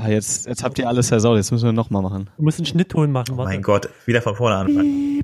Ah, Jetzt, jetzt habt ihr alles versaut, jetzt müssen wir nochmal machen. Du musst einen Schnittton machen. Oh warte. mein Gott, wieder von vorne anfangen.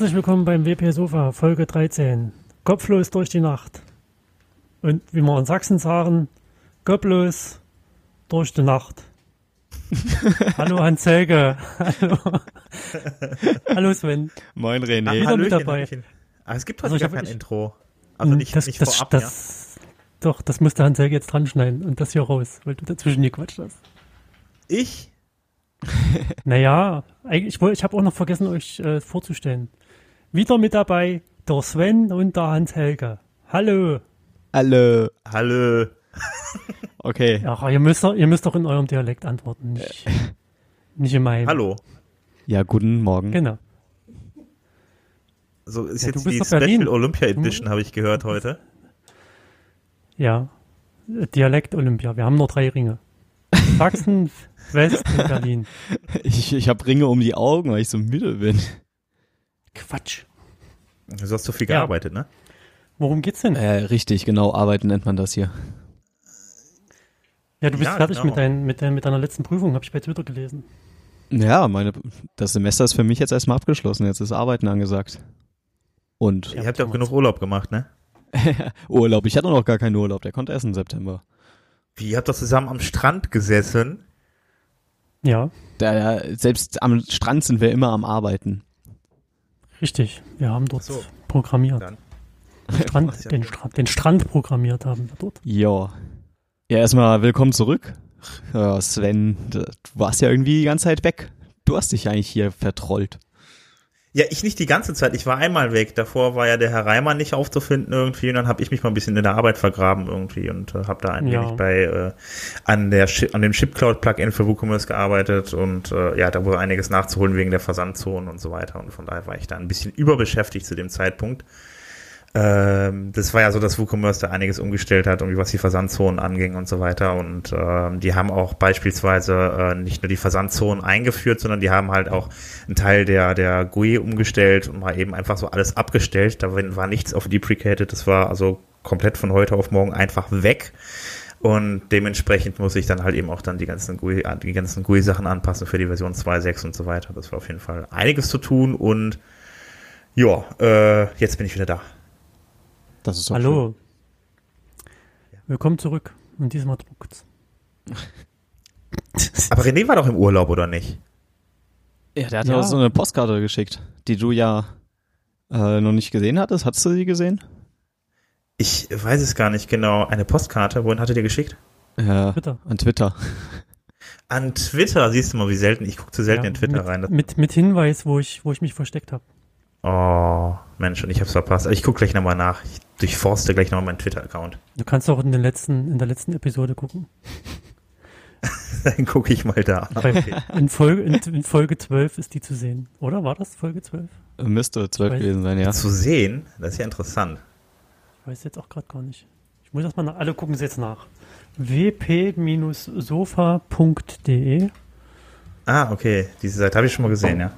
Herzlich willkommen beim WP Sofa, Folge 13. Kopflos durch die Nacht. Und wie wir in Sachsen sagen, kopflos durch die Nacht. Hallo Hans Helge. Hallo. Hallo Sven. Moin Ah, René. Wieder mit Hallöchen, dabei. Hallöchen. Aber es gibt heute Also ich gar kein ich- Intro. Also nicht, das, nicht das, vorab, das, Doch, das musste Hans Helge jetzt dran schneiden und das hier raus, weil du dazwischen gequatscht hast. ja. Ich? Naja, eigentlich, ich, woll- ich habe auch noch vergessen, euch äh, vorzustellen. Wieder mit dabei der Sven und der Hans Helge. Hallo. Hallo. Hallo. Okay. Ach, ihr müsst, doch- ihr müsst doch in eurem Dialekt antworten, nicht, nicht in meinem. Hallo. Ja, guten Morgen. Genau. So ist Ja, jetzt du bist die doch Berlin. Special Olympia Edition, habe ich gehört heute. Ja. Äh, Dialekt Olympia. Wir haben nur drei Ringe. Sachsen, West und Berlin. Ich, ich habe Ringe um die Augen, weil ich so müde bin. Quatsch. Du hast so viel Ja. gearbeitet, ne? Worum geht's denn? Äh, richtig, genau, arbeiten nennt man das hier. Ja, du bist Ja, fertig genau. mit, dein, mit, dein, mit deiner letzten Prüfung, habe ich bei Twitter gelesen. Ja, meine, das Semester ist für mich jetzt erstmal abgeschlossen. Jetzt ist Arbeiten angesagt. Und Ihr habt ja auch genug Urlaub gemacht, ne? Urlaub. Ich hatte noch gar keinen Urlaub. Der kommt erst im September. Wie, ihr habt doch zusammen am Strand gesessen? Ja, Da, selbst am Strand sind wir immer am Arbeiten. Richtig. Wir haben dort So. programmiert. Dann. Den Strand, ja den. Strand, den Strand programmiert haben wir dort. Ja. Ja, erstmal willkommen zurück. Sven, du warst ja irgendwie die ganze Zeit weg. Du hast dich eigentlich hier vertrollt. Ja, ich nicht die ganze Zeit. Ich war einmal weg. Davor war ja der Herr Reimann nicht aufzufinden irgendwie und dann habe ich mich mal ein bisschen in der Arbeit vergraben irgendwie und äh, habe da ein Ja. wenig bei äh, an der Chi- an dem Chipcloud Plugin für WooCommerce gearbeitet und äh, ja, da wurde einiges nachzuholen wegen der Versandzonen und so weiter und von daher war ich da ein bisschen überbeschäftigt zu dem Zeitpunkt. Ähm, das war ja so, dass WooCommerce da einiges umgestellt hat, irgendwie was die Versandzonen anging und so weiter. Und ähm, die haben auch beispielsweise äh, nicht nur die Versandzonen eingeführt, sondern die haben halt auch einen Teil der, der GUI umgestellt und mal eben einfach so alles abgestellt. Da war nichts auf deprecated, das war also komplett von heute auf morgen einfach weg. Und dementsprechend muss ich dann halt eben auch dann die ganzen GUI, die ganzen GUI-Sachen anpassen für die Version 2.6 und so weiter. Das war auf jeden Fall einiges zu tun und ja, äh, jetzt bin ich wieder da. Das ist doch Hallo. Willkommen zurück. Und diesmal druckt's. Aber René war doch im Urlaub, oder nicht? schön. Ja, der hat Ja. so eine Postkarte geschickt, die du ja äh, noch nicht gesehen hattest. Hattest du sie gesehen? Ich weiß es gar nicht genau. Eine Postkarte, wohin hatte der geschickt? Ja, Twitter. an Twitter. An Twitter, siehst du mal, wie selten. Ich gucke zu selten Ja, in Twitter mit, rein. Mit, mit Hinweis, wo ich, wo ich mich versteckt habe. Oh, Mensch, und ich hab's verpasst. Ich gucke gleich nochmal nach. Ich durchforste gleich nochmal meinen Twitter-Account. Du kannst auch in, den letzten, in der letzten Episode gucken. Dann gucke ich mal da. Bei, in, Folge, in, in Folge 12 ist die zu sehen. Oder war das Folge 12? Müsste zwölf Weiß- gewesen sein, ja. Zu sehen, das ist ja interessant. Ich weiß jetzt auch gerade gar nicht. Ich muss erstmal nach. Alle gucken sie jetzt nach. wp-sofa.de Ah, okay. Diese Seite habe ich schon mal gesehen, ja.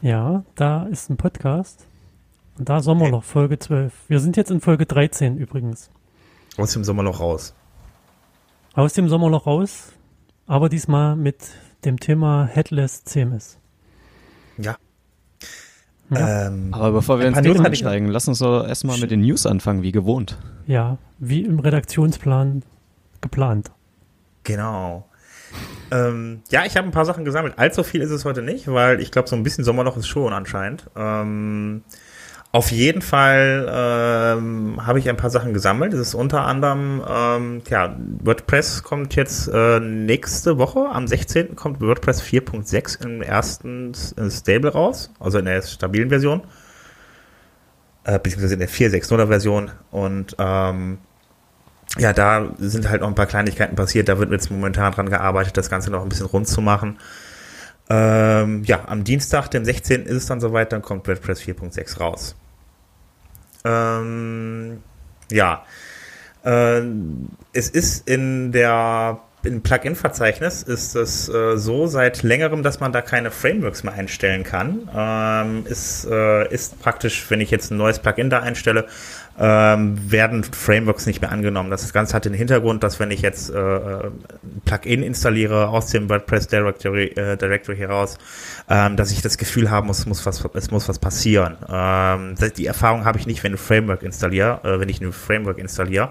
Ja, da ist ein Podcast. Und da Sommerloch, Folge 12. Wir sind jetzt in Folge 13 übrigens. Aus dem Sommerloch raus. Aus dem Sommerloch raus, aber diesmal mit dem Thema Headless CMS. Ja. Ja. Ähm, Aber bevor wir ins Thema einsteigen, lass uns doch erstmal mit den News anfangen, wie gewohnt. Ja, wie im Redaktionsplan geplant. Genau. Ähm, ja, ich habe ein paar Sachen gesammelt. Allzu viel ist es heute nicht, weil ich glaube, so ein bisschen Sommerloch ist schon anscheinend. Ähm, Auf jeden Fall ähm, habe ich ein paar Sachen gesammelt. Das ist unter anderem, ähm, ja, WordPress kommt jetzt äh, nächste Woche, am 16. kommt WordPress 4.6 im ersten Stable raus, also in der stabilen Version, äh, beziehungsweise in der 4.6.0er Version. Und ähm, ja, da sind halt noch ein paar Kleinigkeiten passiert. Da wird jetzt momentan dran gearbeitet, das Ganze noch ein bisschen rund zu machen. Ähm, ja, am Dienstag, dem 16. ist es dann soweit, dann kommt WordPress 4.6 raus. Ähm, ja, äh, es ist in der im Plugin-Verzeichnis ist es äh, so seit längerem, dass man da keine Frameworks mehr einstellen kann. Ähm, ist, äh, ist praktisch, wenn ich jetzt ein neues Plugin da einstelle, ähm, werden Frameworks nicht mehr angenommen. Das Ganze hat den Hintergrund, dass wenn ich jetzt äh, ein Plugin installiere aus dem WordPress Directory, äh, Directory heraus, ähm, dass ich das Gefühl haben muss, muss was, es muss was passieren. Ähm, die Erfahrung habe ich nicht, wenn ein Framework installiere, äh, wenn ich ein Framework installiere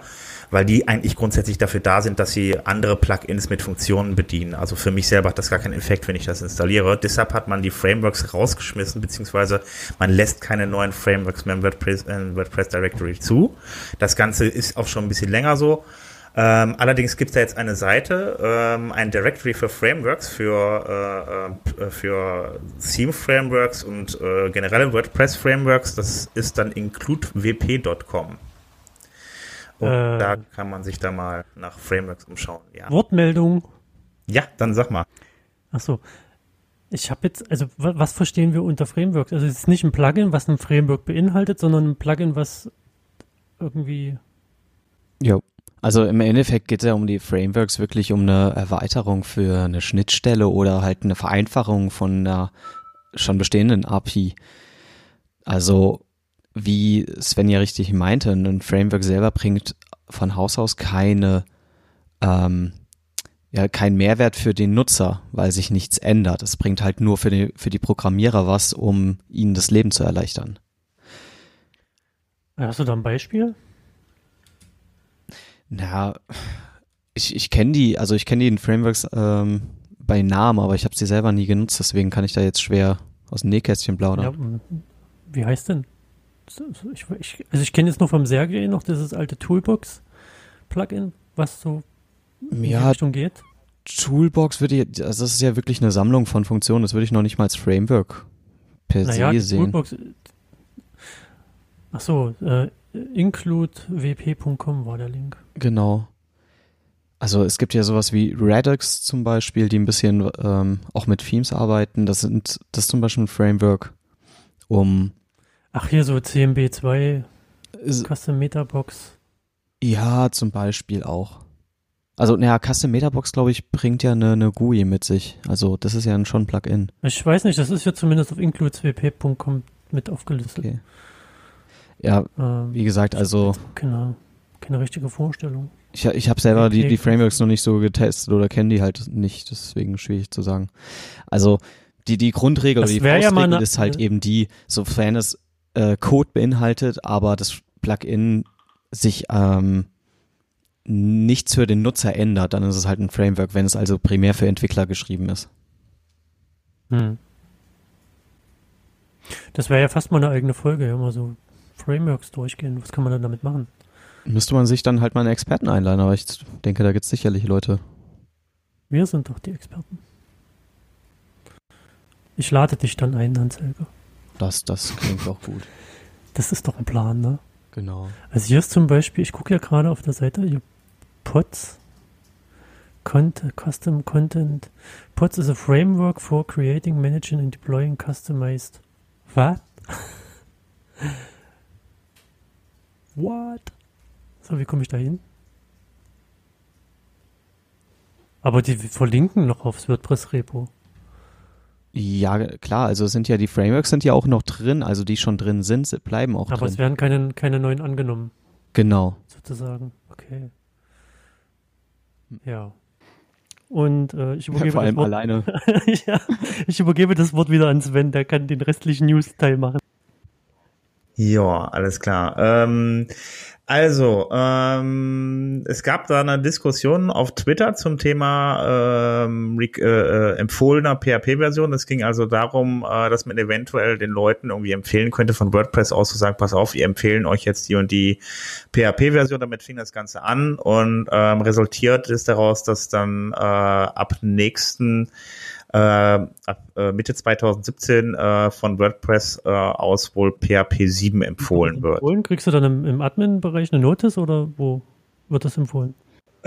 weil die eigentlich grundsätzlich dafür da sind, dass sie andere Plugins mit Funktionen bedienen. Also für mich selber hat das gar keinen Effekt, wenn ich das installiere. Deshalb hat man die Frameworks rausgeschmissen, beziehungsweise man lässt keine neuen Frameworks mehr im WordPress, im WordPress Directory zu. Das Ganze ist auch schon ein bisschen länger so. Ähm, allerdings gibt es da jetzt eine Seite, ähm, ein Directory für Frameworks, für, äh, äh, für Theme-Frameworks und äh, generelle WordPress-Frameworks. Das ist dann includewp.com. Und äh, da kann man sich da mal nach Frameworks umschauen. Ja. Wortmeldung. Ja, dann sag mal. Ach so. Ich habe jetzt, also was verstehen wir unter Frameworks? Also es ist nicht ein Plugin, was ein Framework beinhaltet, sondern ein Plugin, was irgendwie. Jo. Also im Endeffekt geht es ja um die Frameworks wirklich um eine Erweiterung für eine Schnittstelle oder halt eine Vereinfachung von einer schon bestehenden API. Also wie Sven ja richtig meinte, ein Framework selber bringt von Haus aus keine, ähm, ja, keinen Mehrwert für den Nutzer, weil sich nichts ändert. Es bringt halt nur für die, für die Programmierer was, um ihnen das Leben zu erleichtern. Hast du da ein Beispiel? Na, ich, ich kenne die, also ich kenne die in Frameworks ähm, bei Namen, aber ich habe sie selber nie genutzt, deswegen kann ich da jetzt schwer aus dem Nähkästchen plaudern. Ja, wie heißt denn? Ich, ich, also ich kenne jetzt nur vom Sergei noch dieses alte Toolbox-Plugin, was so in ja, die Richtung geht. Toolbox würde ich, also das ist ja wirklich eine Sammlung von Funktionen, das würde ich noch nicht mal als Framework per naja, se sehen. Toolbox, ach so, äh, includewp.com war der Link. Genau. Also es gibt ja sowas wie Redux zum Beispiel, die ein bisschen ähm, auch mit Themes arbeiten. Das sind das ist zum Beispiel ein Framework, um Ach, hier so CMB2 Custom Metabox. Ja, zum Beispiel auch. Also, naja, Custom Metabox, glaube ich, bringt ja eine, eine GUI mit sich. Also, das ist ja schon ein Plugin. Ich weiß nicht, das ist ja zumindest auf includeswp.com mit aufgelistet. Okay. Ja, ähm, wie gesagt, also. Genau. Keine richtige Vorstellung. Ich, ich habe selber die, die Frameworks noch nicht so getestet oder kenne die halt nicht, deswegen schwierig zu sagen. Also, die, die Grundregel das oder die Faustregel ja ist halt eben die, sofern es äh, Code beinhaltet, aber das Plugin sich ähm, nichts für den Nutzer ändert, dann ist es halt ein Framework, wenn es also primär für Entwickler geschrieben ist. Hm. Das wäre ja fast mal eine eigene Folge, ja, mal so Frameworks durchgehen. Was kann man dann damit machen? Müsste man sich dann halt mal einen Experten einladen, aber ich denke, da gibt es sicherlich Leute. Wir sind doch die Experten. Ich lade dich dann ein, Hans-Helge. Das, das klingt auch gut. Das ist doch ein Plan, ne? Genau. Also hier ist zum Beispiel, ich gucke ja gerade auf der Seite, hier POTS, Content, Custom Content. POTS is a framework for creating, managing and deploying customized. Was? What? So, wie komme ich da hin? Aber die verlinken noch aufs WordPress-Repo. Ja, klar, also sind ja die Frameworks sind ja auch noch drin, also die schon drin sind, bleiben auch Aber drin. Aber es werden keine, keine neuen angenommen. Genau. Sozusagen, okay. Ja. Und äh, ich übergebe ja, vor allem Wort, alleine. ja, ich übergebe das Wort wieder an Sven, der kann den restlichen News-Teil machen. Ja, alles klar. Ähm, also, ähm, es gab da eine Diskussion auf Twitter zum Thema ähm, äh, äh, empfohlener PHP-Version. Es ging also darum, äh, dass man eventuell den Leuten irgendwie empfehlen könnte, von WordPress aus zu sagen, pass auf, wir empfehlen euch jetzt die und die PHP-Version. Damit fing das Ganze an und ähm, resultiert ist daraus, dass dann äh, ab nächsten ab äh, Mitte 2017 äh, von WordPress äh, aus wohl PHP 7 empfohlen wird. Empfohlen? Kriegst du dann im, im Admin-Bereich eine Notice oder wo wird das empfohlen?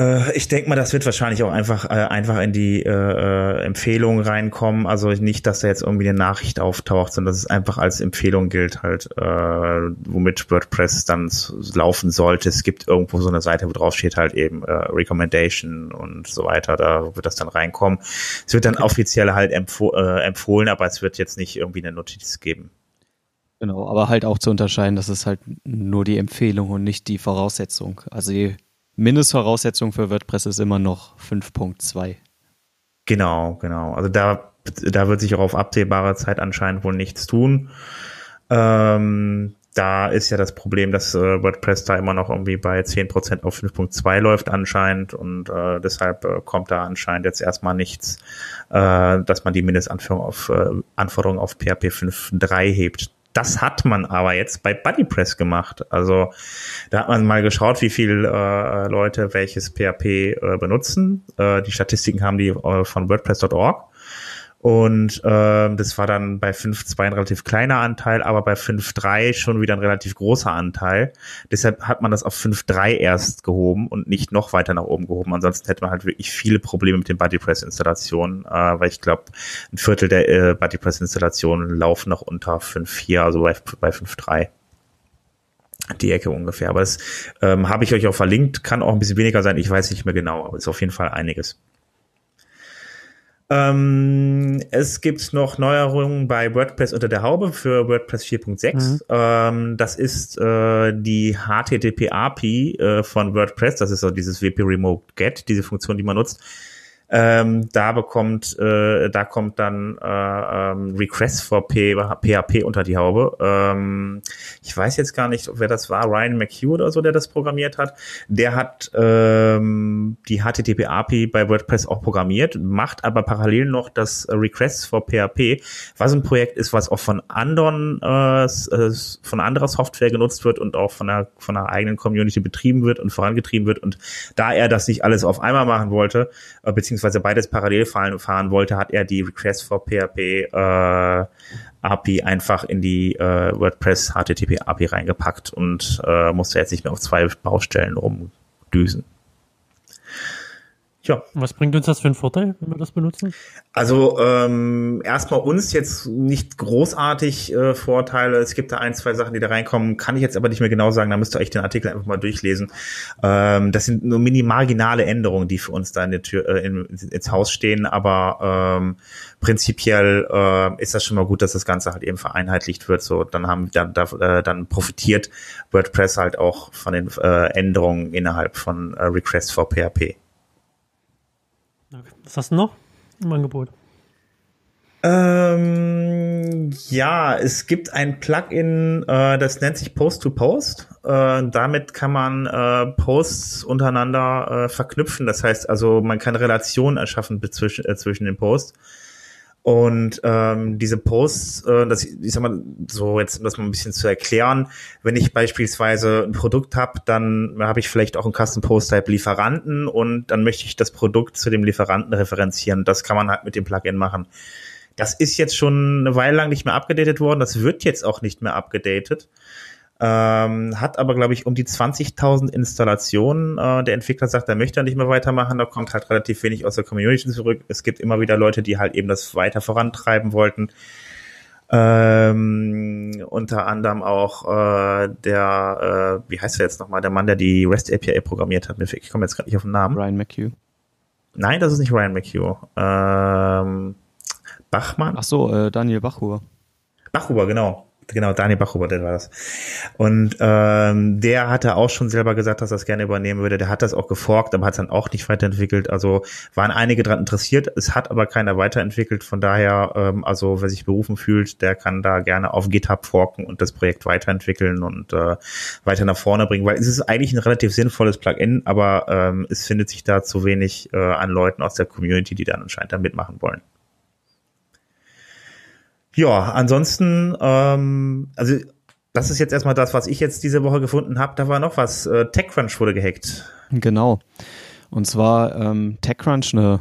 Äh, ich denke mal, das wird wahrscheinlich auch einfach äh, einfach in die äh, äh, Empfehlung reinkommen. Also nicht, dass da jetzt irgendwie eine Nachricht auftaucht, sondern dass es einfach als Empfehlung gilt halt, äh, womit WordPress dann laufen sollte. Es gibt irgendwo so eine Seite, wo drauf steht halt eben äh, Recommendation und so weiter. Da wird das dann reinkommen. Es wird dann offiziell halt empfoh äh, empfohlen, aber es wird jetzt nicht irgendwie eine Notiz geben. Genau, aber halt auch zu unterscheiden, dass es halt nur die Empfehlung und nicht die Voraussetzung. Also die Mindestvoraussetzung für WordPress ist immer noch 5.2. Genau, genau. Also da, da wird sich auch auf absehbare Zeit anscheinend wohl nichts tun. Ähm, da ist ja das Problem, dass äh, WordPress da immer noch irgendwie bei 10% auf 5.2 läuft anscheinend und äh, deshalb äh, kommt da anscheinend jetzt erstmal nichts, äh, dass man die Mindestanforderung auf, äh, Anforderungen auf PHP 5.3 hebt. Das hat man aber jetzt bei BuddyPress gemacht. Also da hat man mal geschaut, wie viele äh, Leute welches PHP äh, benutzen. Äh, die Statistiken haben die äh, von WordPress.org. Und äh, das war dann bei 5.2 ein relativ kleiner Anteil, aber bei 5.3 schon wieder ein relativ großer Anteil. Deshalb hat man das auf 5.3 erst gehoben und nicht noch weiter nach oben gehoben. Ansonsten hätte man halt wirklich viele Probleme mit den BuddyPress-Installationen, äh, weil ich glaube, ein Viertel der äh, BuddyPress-Installationen laufen noch unter 5.4, also bei, bei 5.3 die Ecke ungefähr. Aber das ähm, habe ich euch auch verlinkt, kann auch ein bisschen weniger sein, ich weiß nicht mehr genau, aber ist auf jeden Fall einiges. Ähm, es gibt noch Neuerungen bei WordPress unter der Haube für WordPress 4.6. Mhm. Ähm, das ist äh, die HTTP API äh, von WordPress. Das ist so dieses WP Remote Get, diese Funktion, die man nutzt ähm, da bekommt, äh, da kommt dann äh, ähm, Request for PHP unter die Haube. Ähm, ich weiß jetzt gar nicht, wer das war, Ryan McHugh oder so, der das programmiert hat. Der hat ähm, die HTTP API bei WordPress auch programmiert, macht aber parallel noch das Request for PHP, was ein Projekt ist, was auch von anderen äh, äh, von anderer Software genutzt wird und auch von der von der eigenen Community betrieben wird und vorangetrieben wird. Und da er das nicht alles auf einmal machen wollte, äh, beziehungsweise beziehungsweise beides parallel fahren, fahren wollte, hat er die Request for PHP äh, API einfach in die äh, WordPress HTTP API reingepackt und äh, musste jetzt nicht mehr auf zwei Baustellen rumdüsen. Ja. Was bringt uns das für einen Vorteil, wenn wir das benutzen? Also ähm, erstmal uns jetzt nicht großartig äh, Vorteile. Es gibt da ein, zwei Sachen, die da reinkommen, kann ich jetzt aber nicht mehr genau sagen. Da müsst ihr euch den Artikel einfach mal durchlesen. Ähm, das sind nur minimarginale Änderungen, die für uns da in der Tür äh, in, ins Haus stehen, aber ähm, prinzipiell äh, ist das schon mal gut, dass das Ganze halt eben vereinheitlicht wird. So, dann haben dann, da, äh, dann profitiert WordPress halt auch von den äh, Änderungen innerhalb von äh, Request for PHP. Was hast du noch im Angebot? Ähm, ja, es gibt ein Plugin, äh, das nennt sich Post-to-Post. Äh, damit kann man äh, Posts untereinander äh, verknüpfen. Das heißt also, man kann Relationen erschaffen zwischen, äh, zwischen den Posts. Und ähm, diese Posts, äh, das, ich sag mal, so jetzt um das mal ein bisschen zu erklären, wenn ich beispielsweise ein Produkt habe, dann habe ich vielleicht auch einen Custom Post Type Lieferanten und dann möchte ich das Produkt zu dem Lieferanten referenzieren. Das kann man halt mit dem Plugin machen. Das ist jetzt schon eine Weile lang nicht mehr abgedatet worden. Das wird jetzt auch nicht mehr abgedatet. Ähm, hat aber, glaube ich, um die 20.000 Installationen. Äh, der Entwickler sagt, er möchte nicht mehr weitermachen. Da kommt halt relativ wenig aus der Community zurück. Es gibt immer wieder Leute, die halt eben das weiter vorantreiben wollten. Ähm, unter anderem auch äh, der, äh, wie heißt er jetzt nochmal, der Mann, der die REST API programmiert hat. Ich komme jetzt gerade nicht auf den Namen. Ryan McHugh. Nein, das ist nicht Ryan McHugh. Ähm, Bachmann. Ach so, äh, Daniel Bachhuber. Bachhuber, genau genau, Daniel Bachhuber, der war das. Und ähm, der hatte auch schon selber gesagt, dass er das gerne übernehmen würde. Der hat das auch geforkt, aber hat es dann auch nicht weiterentwickelt. Also waren einige daran interessiert. Es hat aber keiner weiterentwickelt. Von daher, ähm, also wer sich berufen fühlt, der kann da gerne auf GitHub forken und das Projekt weiterentwickeln und äh, weiter nach vorne bringen. Weil es ist eigentlich ein relativ sinnvolles Plugin, aber ähm, es findet sich da zu wenig äh, an Leuten aus der Community, die dann anscheinend da mitmachen wollen. Ja, ansonsten, ähm, also das ist jetzt erstmal das, was ich jetzt diese Woche gefunden habe. Da war noch was. Äh, TechCrunch wurde gehackt. Genau. Und zwar ähm, TechCrunch, eine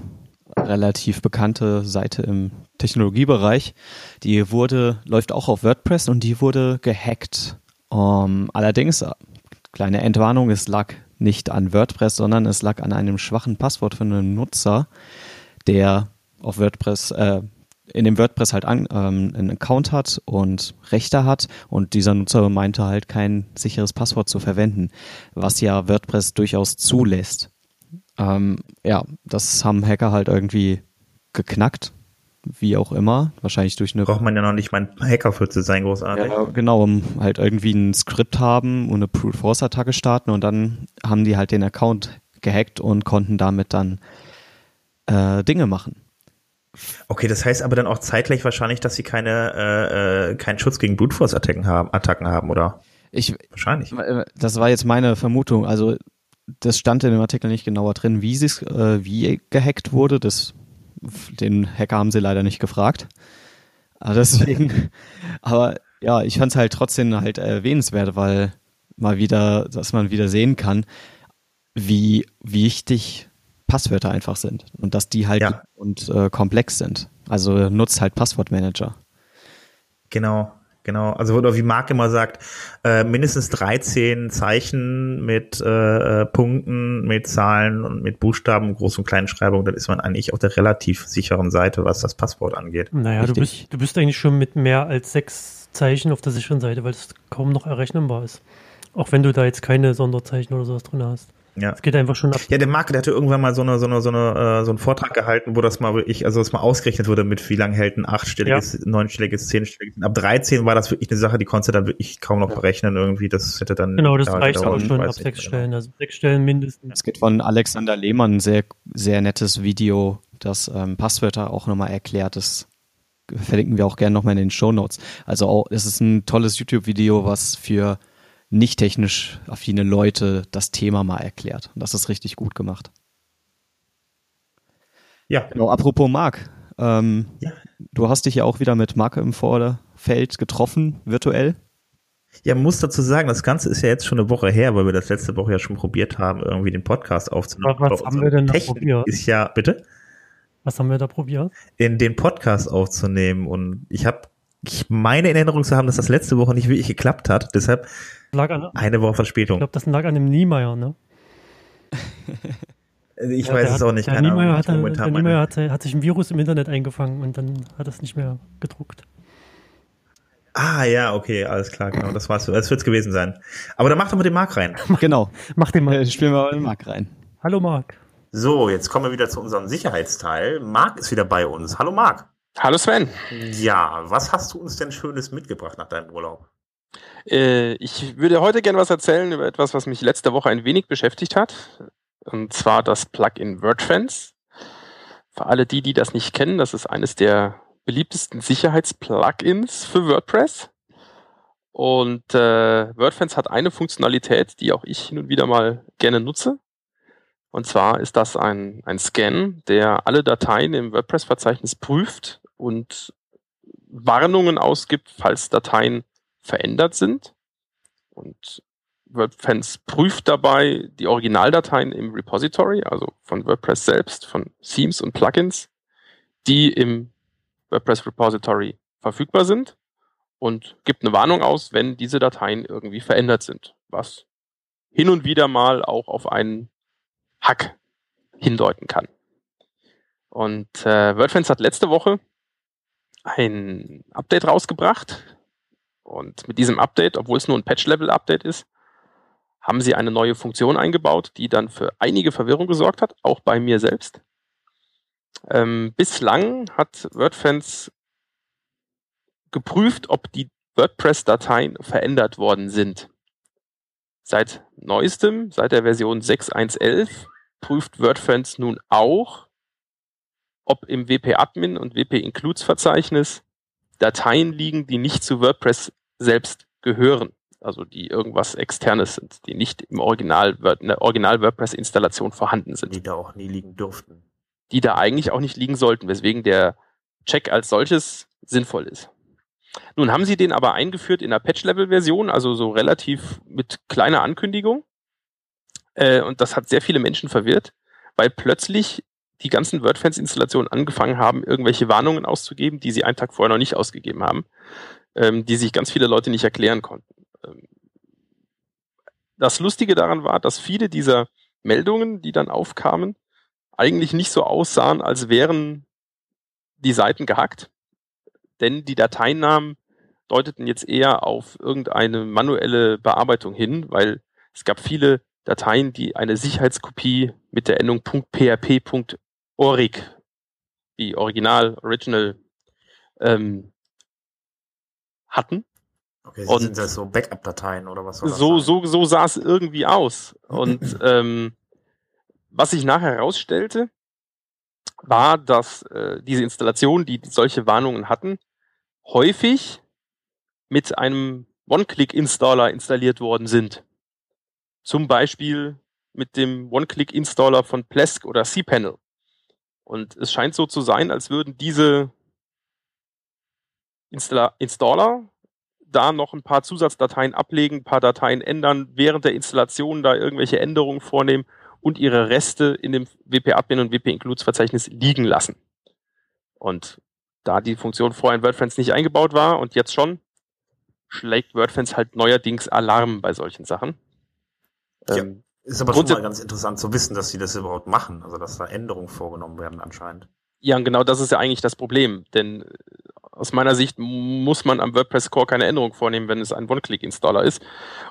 relativ bekannte Seite im Technologiebereich, die wurde, läuft auch auf WordPress und die wurde gehackt. Ähm, allerdings, äh, kleine Entwarnung, es lag nicht an WordPress, sondern es lag an einem schwachen Passwort von einem Nutzer, der auf WordPress äh, in dem WordPress halt an, ähm, einen Account hat und Rechte hat und dieser Nutzer meinte halt kein sicheres Passwort zu verwenden, was ja WordPress durchaus zulässt. Ähm, ja, das haben Hacker halt irgendwie geknackt, wie auch immer, wahrscheinlich durch eine... Braucht man ja noch nicht mal ein Hacker für zu sein, großartig. Ja, genau, um halt irgendwie ein Skript haben und eine Brute Force Attacke starten und dann haben die halt den Account gehackt und konnten damit dann äh, Dinge machen. Okay, das heißt aber dann auch zeitgleich wahrscheinlich, dass sie keine äh, äh, keinen Schutz gegen Brute Force Attacken haben, Attacken haben, oder? Ich wahrscheinlich. Äh, das war jetzt meine Vermutung. Also das stand in dem Artikel nicht genauer drin, wie sie äh, wie gehackt wurde. Das den Hacker haben sie leider nicht gefragt. Aber deswegen, aber ja, ich fand es halt trotzdem halt erwähnenswert, weil mal wieder, dass man wieder sehen kann, wie wichtig Passwörter einfach sind und dass die halt ja. und äh, komplex sind. Also nutzt halt Passwortmanager. Genau, genau. Also oder wie Marc immer sagt, äh, mindestens 13 Zeichen mit äh, äh, Punkten, mit Zahlen und mit Buchstaben, Groß- und Kleinschreibung, dann ist man eigentlich auf der relativ sicheren Seite, was das Passwort angeht. Naja, du bist, du bist eigentlich schon mit mehr als sechs Zeichen auf der sicheren Seite, weil es kaum noch errechnbar ist. Auch wenn du da jetzt keine Sonderzeichen oder sowas drin hast. Ja. Es geht einfach schon ab. Ja, der Marc, der hatte irgendwann mal so eine, so eine, so eine, äh, so einen Vortrag gehalten, wo das mal wirklich, also das mal ausgerechnet wurde mit wie lange hält ein achtstelliges, ja. neunstelliges, zehnstelliges. Ab 13 war das wirklich eine Sache, die konnte dann wirklich kaum noch berechnen irgendwie. Das hätte dann. Genau, das reicht auch schon ab sechs genau. Stellen, also sechs Stellen mindestens. Es geht von Alexander Lehmann ein sehr, sehr nettes Video, das ähm, Passwörter auch nochmal erklärt. Das verlinken wir auch gerne nochmal in den Show Notes. Also auch, es ist ein tolles YouTube-Video, was für nicht technisch affine Leute das Thema mal erklärt. Und das ist richtig gut gemacht. Ja. Genau, apropos Marc. Ähm, ja. Du hast dich ja auch wieder mit Marc im Vorderfeld getroffen, virtuell. Ja, muss dazu sagen, das Ganze ist ja jetzt schon eine Woche her, weil wir das letzte Woche ja schon probiert haben, irgendwie den Podcast aufzunehmen. Was haben wir denn da probiert? Ist ja, bitte? Was haben wir da probiert? In den Podcast aufzunehmen und ich habe ich meine in Erinnerung zu haben, dass das letzte Woche nicht wirklich geklappt hat. Deshalb an, eine Woche Verspätung. Ich glaube, das lag an dem Niemeyer, ne? ich ja, weiß es auch nicht. Der Niemeyer, hat, der Niemeyer hat, hat, sich ein Virus im Internet eingefangen und dann hat es nicht mehr gedruckt. Ah, ja, okay, alles klar, genau. Das war's. Das wird's gewesen sein. Aber dann mach doch mal den Mark rein. genau. Mach den mal. Spielen wir mal den Mark rein. Hallo Mark. So, jetzt kommen wir wieder zu unserem Sicherheitsteil. Mark ist wieder bei uns. Hallo Mark. Hallo Sven. Ja, was hast du uns denn Schönes mitgebracht nach deinem Urlaub? Äh, ich würde heute gerne was erzählen über etwas, was mich letzte Woche ein wenig beschäftigt hat. Und zwar das Plugin WordFence. Für alle die, die das nicht kennen, das ist eines der beliebtesten Sicherheitsplugins für WordPress. Und äh, WordFence hat eine Funktionalität, die auch ich hin und wieder mal gerne nutze. Und zwar ist das ein, ein Scan, der alle Dateien im WordPress-Verzeichnis prüft und Warnungen ausgibt, falls Dateien verändert sind. Und WordFence prüft dabei die Originaldateien im Repository, also von WordPress selbst, von Themes und Plugins, die im WordPress Repository verfügbar sind und gibt eine Warnung aus, wenn diese Dateien irgendwie verändert sind, was hin und wieder mal auch auf einen Hack hindeuten kann. Und äh, WordFence hat letzte Woche ein Update rausgebracht. Und mit diesem Update, obwohl es nur ein Patch-Level-Update ist, haben sie eine neue Funktion eingebaut, die dann für einige Verwirrung gesorgt hat, auch bei mir selbst. Ähm, bislang hat WordFence geprüft, ob die WordPress-Dateien verändert worden sind. Seit neuestem, seit der Version 6.1.11, prüft WordFence nun auch, ob im WP-Admin und WP-Includes-Verzeichnis Dateien liegen, die nicht zu WordPress selbst gehören, also die irgendwas externes sind, die nicht im Original, in der Original WordPress-Installation vorhanden sind. Die da auch nie liegen dürften. Die da eigentlich auch nicht liegen sollten, weswegen der Check als solches sinnvoll ist. Nun haben sie den aber eingeführt in der Patch-Level-Version, also so relativ mit kleiner Ankündigung. Äh, und das hat sehr viele Menschen verwirrt, weil plötzlich die ganzen WordFans-Installationen angefangen haben, irgendwelche Warnungen auszugeben, die sie einen Tag vorher noch nicht ausgegeben haben, ähm, die sich ganz viele Leute nicht erklären konnten. Ähm, das Lustige daran war, dass viele dieser Meldungen, die dann aufkamen, eigentlich nicht so aussahen, als wären die Seiten gehackt, denn die Dateinamen deuteten jetzt eher auf irgendeine manuelle Bearbeitung hin, weil es gab viele Dateien, die eine Sicherheitskopie mit der Endung .php.orig, die Original, Original, ähm, hatten. Okay, und sind das so Backup-Dateien oder was? So, so, so sah es irgendwie aus. Und ähm, was sich nachher herausstellte, war, dass äh, diese Installationen, die solche Warnungen hatten, häufig mit einem One-Click-Installer installiert worden sind. Zum Beispiel mit dem One-Click-Installer von Plesk oder cPanel. Und es scheint so zu sein, als würden diese Installer, Installer da noch ein paar Zusatzdateien ablegen, ein paar Dateien ändern, während der Installation da irgendwelche Änderungen vornehmen und ihre Reste in dem WP-Admin und WP-Includes-Verzeichnis liegen lassen. Und da die Funktion vorher in WordFence nicht eingebaut war und jetzt schon, schlägt WordFence halt neuerdings Alarm bei solchen Sachen. Ja, ähm, ist aber schon mal ganz interessant zu wissen, dass sie das überhaupt machen, also dass da Änderungen vorgenommen werden anscheinend. Ja, und genau das ist ja eigentlich das Problem, denn äh, aus meiner Sicht muss man am WordPress Core keine Änderung vornehmen, wenn es ein One-Click-Installer ist.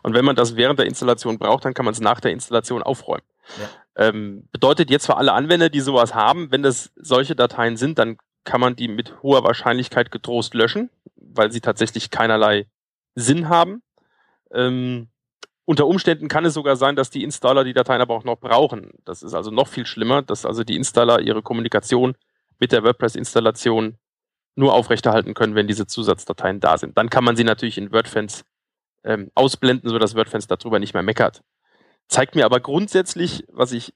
Und wenn man das während der Installation braucht, dann kann man es nach der Installation aufräumen. Ja. Ähm, bedeutet jetzt für alle Anwender, die sowas haben, wenn das solche Dateien sind, dann kann man die mit hoher Wahrscheinlichkeit getrost löschen, weil sie tatsächlich keinerlei Sinn haben. Ähm, unter Umständen kann es sogar sein, dass die Installer die Dateien aber auch noch brauchen. Das ist also noch viel schlimmer, dass also die Installer ihre Kommunikation mit der WordPress-Installation nur aufrechterhalten können, wenn diese Zusatzdateien da sind. Dann kann man sie natürlich in WordFans ähm, ausblenden, sodass WordFans darüber nicht mehr meckert. Zeigt mir aber grundsätzlich, was ich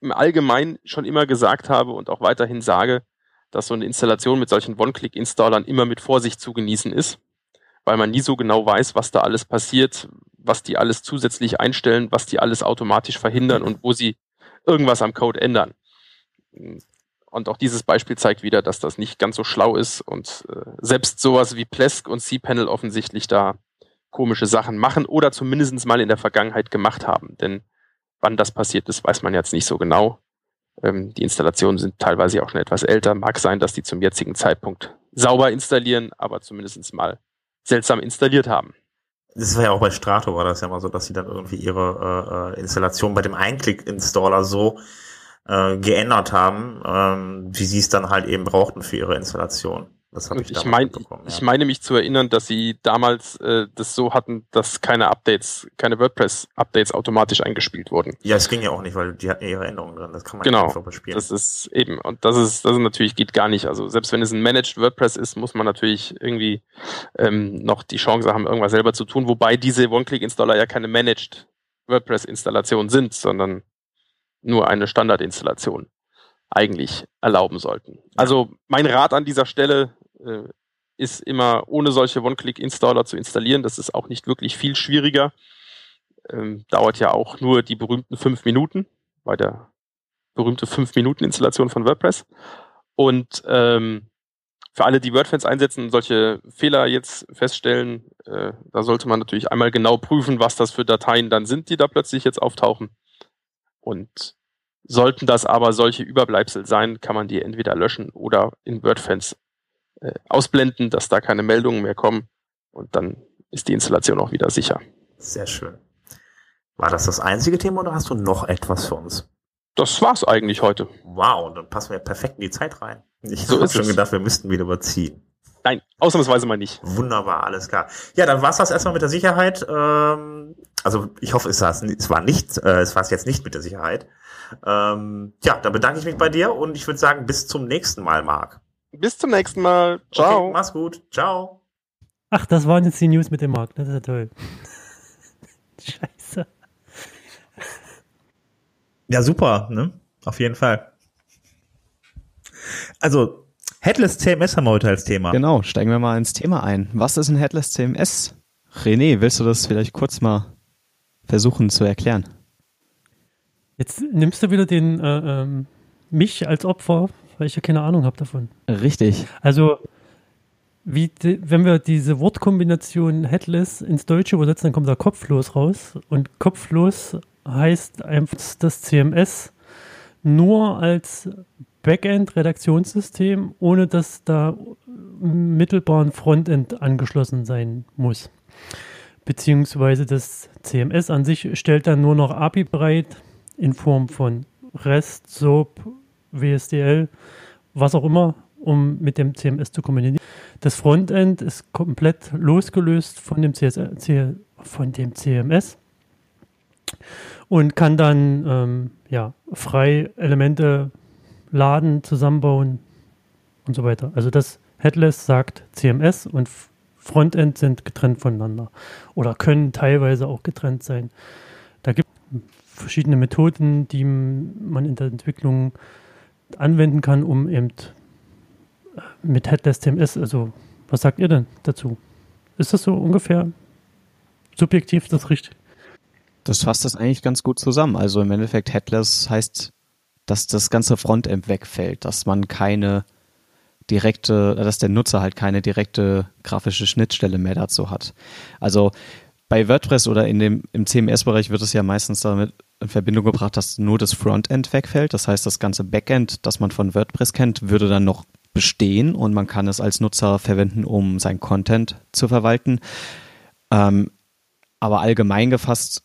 im Allgemeinen schon immer gesagt habe und auch weiterhin sage, dass so eine Installation mit solchen One-Click-Installern immer mit Vorsicht zu genießen ist, weil man nie so genau weiß, was da alles passiert, was die alles zusätzlich einstellen, was die alles automatisch verhindern und wo sie irgendwas am Code ändern. Und auch dieses Beispiel zeigt wieder, dass das nicht ganz so schlau ist und äh, selbst sowas wie Plesk und cPanel offensichtlich da komische Sachen machen oder zumindest mal in der Vergangenheit gemacht haben. Denn wann das passiert ist, weiß man jetzt nicht so genau. Ähm, die Installationen sind teilweise auch schon etwas älter. Mag sein, dass die zum jetzigen Zeitpunkt sauber installieren, aber zumindest mal seltsam installiert haben. Das war ja auch bei Strato, war das ja mal so, dass sie dann irgendwie ihre äh, äh Installation bei dem Einklick-Installer so äh, geändert haben, ähm, wie sie es dann halt eben brauchten für ihre Installation. Das habe ich, ich mein, ja. Ich meine mich zu erinnern, dass sie damals äh, das so hatten, dass keine Updates, keine WordPress-Updates automatisch eingespielt wurden. Ja, es ging ja auch nicht, weil die hatten ihre Änderungen drin. Das kann man genau, nicht überspielen. Das ist eben, und das ist, das ist natürlich geht gar nicht. Also selbst wenn es ein Managed WordPress ist, muss man natürlich irgendwie ähm, noch die Chance haben, irgendwas selber zu tun. Wobei diese One-Click-Installer ja keine Managed WordPress-Installation sind, sondern nur eine Standardinstallation eigentlich erlauben sollten. Also mein Rat an dieser Stelle, äh, ist immer ohne solche One-Click-Installer zu installieren. Das ist auch nicht wirklich viel schwieriger. Ähm, dauert ja auch nur die berühmten fünf Minuten bei der berühmte fünf Minuten Installation von WordPress. Und ähm, für alle, die WordFans einsetzen und solche Fehler jetzt feststellen, äh, da sollte man natürlich einmal genau prüfen, was das für Dateien dann sind, die da plötzlich jetzt auftauchen. Und sollten das aber solche Überbleibsel sein, kann man die entweder löschen oder in WordFans äh, ausblenden, dass da keine Meldungen mehr kommen und dann ist die Installation auch wieder sicher. Sehr schön. War das das einzige Thema oder hast du noch etwas für uns? Das war's eigentlich heute. Wow, dann passen wir perfekt in die Zeit rein. Ich so habe schon gedacht, wir müssten wieder überziehen. Nein, ausnahmsweise mal nicht. Wunderbar, alles klar. Ja, dann war's das erstmal mit der Sicherheit. Ähm, also ich hoffe, es, es war nicht, äh, es war es jetzt nicht mit der Sicherheit. Ähm, ja, dann bedanke ich mich bei dir und ich würde sagen, bis zum nächsten Mal, Marc. Bis zum nächsten Mal. Ciao. Okay, mach's gut. Ciao. Ach, das waren jetzt die News mit dem Marc. Das ist ja toll. Scheiße. Ja, super, ne? Auf jeden Fall. Also, Headless CMS haben wir heute als Thema. Genau, steigen wir mal ins Thema ein. Was ist ein Headless CMS? René, willst du das vielleicht kurz mal versuchen zu erklären? Jetzt nimmst du wieder den äh, ähm, mich als Opfer, weil ich ja keine Ahnung habe davon. Richtig. Also, wie wenn wir diese Wortkombination Headless ins Deutsche übersetzen, dann kommt da kopflos raus. Und kopflos heißt einfach das CMS nur als Backend-Redaktionssystem, ohne dass da mittelbar ein Frontend angeschlossen sein muss. Beziehungsweise das CMS an sich stellt dann nur noch API bereit in Form von REST, SOAP, WSDL, was auch immer, um mit dem CMS zu kommunizieren. Das Frontend ist komplett losgelöst von dem, CSS, von dem CMS und kann dann ähm, ja, frei Elemente laden, zusammenbauen und so weiter. Also das Headless sagt CMS und Frontend sind getrennt voneinander oder können teilweise auch getrennt sein. Da gibt es verschiedene Methoden, die man in der Entwicklung anwenden kann, um eben äh, mit Headless CMS, also was sagt ihr denn dazu? Ist das so ungefähr subjektiv das richtig? Das fasst das eigentlich ganz gut zusammen. Also im Endeffekt Headless heißt, dass das ganze Frontend wegfällt, dass man keine direkte, dass der Nutzer halt keine direkte grafische Schnittstelle mehr dazu hat. Also bei WordPress oder in dem, im CMS-Bereich wird es ja meistens damit in Verbindung gebracht, dass nur das Frontend wegfällt. Das heißt, das ganze Backend, das man von WordPress kennt, würde dann noch bestehen und man kann es als Nutzer verwenden, um sein Content zu verwalten. Ähm, aber allgemein gefasst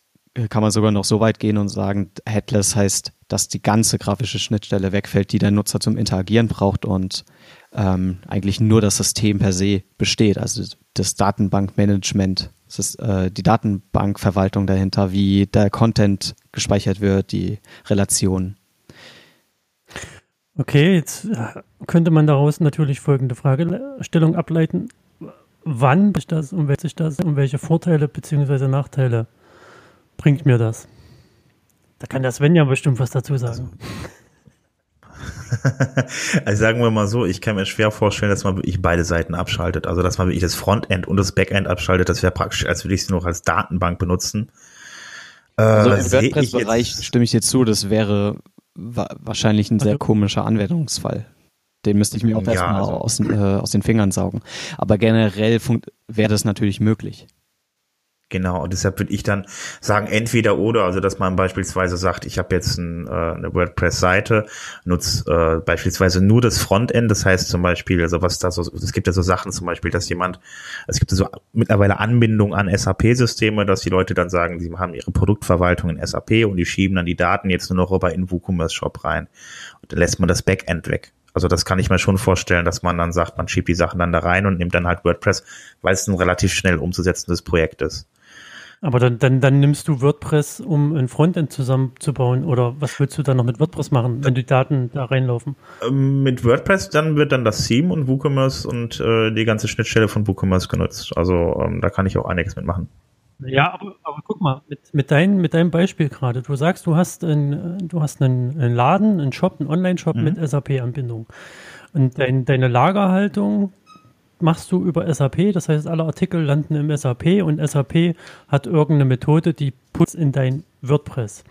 kann man sogar noch so weit gehen und sagen, Headless heißt, dass die ganze grafische Schnittstelle wegfällt, die der Nutzer zum Interagieren braucht und ähm, eigentlich nur das System per se besteht, also das Datenbankmanagement, das ist äh, die Datenbankverwaltung dahinter, wie der Content gespeichert wird, die Relationen. Okay, jetzt äh, könnte man daraus natürlich folgende Fragestellung ableiten. Wann sich das und welche, das und welche Vorteile bzw. Nachteile bringt mir das? Da kann der Sven ja bestimmt was dazu sagen. also sagen wir mal so, ich kann mir schwer vorstellen, dass man wirklich beide Seiten abschaltet. Also dass man wirklich das Frontend und das Backend abschaltet. Das wäre praktisch, als würde ich es nur noch als Datenbank benutzen. Äh, also im WordPress-Bereich stimme ich dir zu, das wäre wa wahrscheinlich ein sehr komischer Anwendungsfall. Den müsste ich mir auch erstmal ja, also. aus, äh, aus den Fingern saugen. Aber generell wäre das natürlich möglich. Genau, und deshalb würde ich dann sagen, entweder oder, also dass man beispielsweise sagt, ich habe jetzt ein, äh, eine WordPress-Seite, nutze äh, beispielsweise nur das Frontend, das heißt zum Beispiel, also was da so, es gibt ja so Sachen zum Beispiel, dass jemand, es gibt so mittlerweile Anbindung an SAP-Systeme, dass die Leute dann sagen, sie haben ihre Produktverwaltung in SAP und die schieben dann die Daten jetzt nur noch rüber in WooCommerce Shop rein. Und dann lässt man das Backend weg. Also das kann ich mir schon vorstellen, dass man dann sagt, man schiebt die Sachen dann da rein und nimmt dann halt WordPress, weil es ein relativ schnell umzusetzendes Projekt ist. Aber dann, dann, dann nimmst du WordPress, um ein Frontend zusammenzubauen oder was willst du dann noch mit WordPress machen, wenn die Daten da reinlaufen? Ähm, mit WordPress dann wird dann das Theme und WooCommerce und äh, die ganze Schnittstelle von WooCommerce genutzt. Also ähm, da kann ich auch einiges mitmachen. Ja, aber, aber guck mal, mit, mit, dein, mit deinem Beispiel gerade, du sagst, du hast, ein, du hast einen, einen Laden, einen Shop, einen Online-Shop mhm. mit SAP-Anbindung. Und dein, deine Lagerhaltung machst du über SAP, das heißt, alle Artikel landen im SAP und SAP hat irgendeine Methode, die pusht in dein WordPress.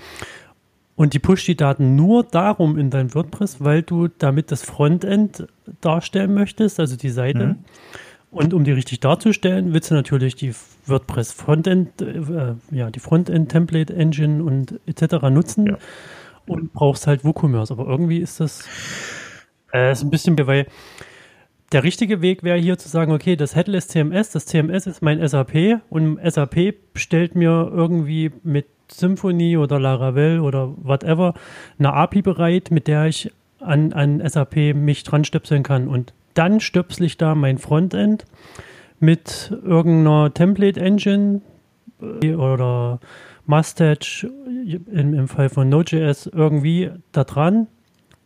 Und die pusht die Daten nur darum in dein WordPress, weil du damit das Frontend darstellen möchtest, also die Seite. Mhm. Und um die richtig darzustellen, willst du natürlich die WordPress Frontend, äh, ja, die Frontend Template Engine und etc. nutzen ja. und brauchst halt WooCommerce. Aber irgendwie ist das äh, ist ein bisschen, weil der richtige Weg wäre hier zu sagen, okay, das Headless CMS, das CMS ist mein SAP und SAP stellt mir irgendwie mit Symfony oder Laravel oder whatever eine API bereit, mit der ich an, an SAP mich dran stöpseln kann. Und dann stöpsel ich da mein Frontend mit irgendeiner Template Engine äh, oder Mustache im, im Fall von Node.js irgendwie da dran,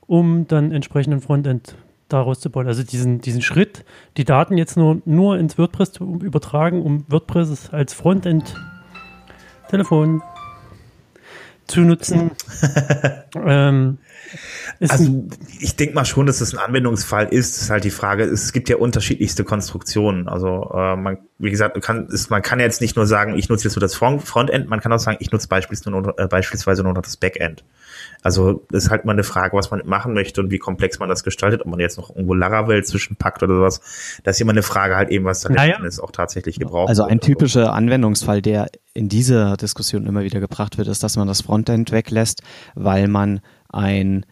um dann entsprechenden Frontend daraus zu bauen. Also diesen, diesen Schritt, die Daten jetzt nur, nur ins WordPress zu übertragen, um WordPress als Frontend Telefon zu nutzen. ähm, also ich denke mal schon, dass es ein Anwendungsfall ist. Das ist halt die Frage. Es gibt ja unterschiedlichste Konstruktionen. Also äh, man, wie gesagt, man kann, ist, man kann jetzt nicht nur sagen, ich nutze jetzt nur das Frontend. Man kann auch sagen, ich nutze beispielsweise nur, äh, beispielsweise nur noch das Backend. Also ist halt mal eine Frage, was man machen möchte und wie komplex man das gestaltet, ob man jetzt noch irgendwo Laravel zwischenpackt oder sowas. Das ist immer eine Frage halt eben, was dann naja. ist auch tatsächlich gebraucht Also ein typischer Anwendungsfall, der in dieser Diskussion immer wieder gebracht wird, ist, dass man das Frontend weglässt, weil man ein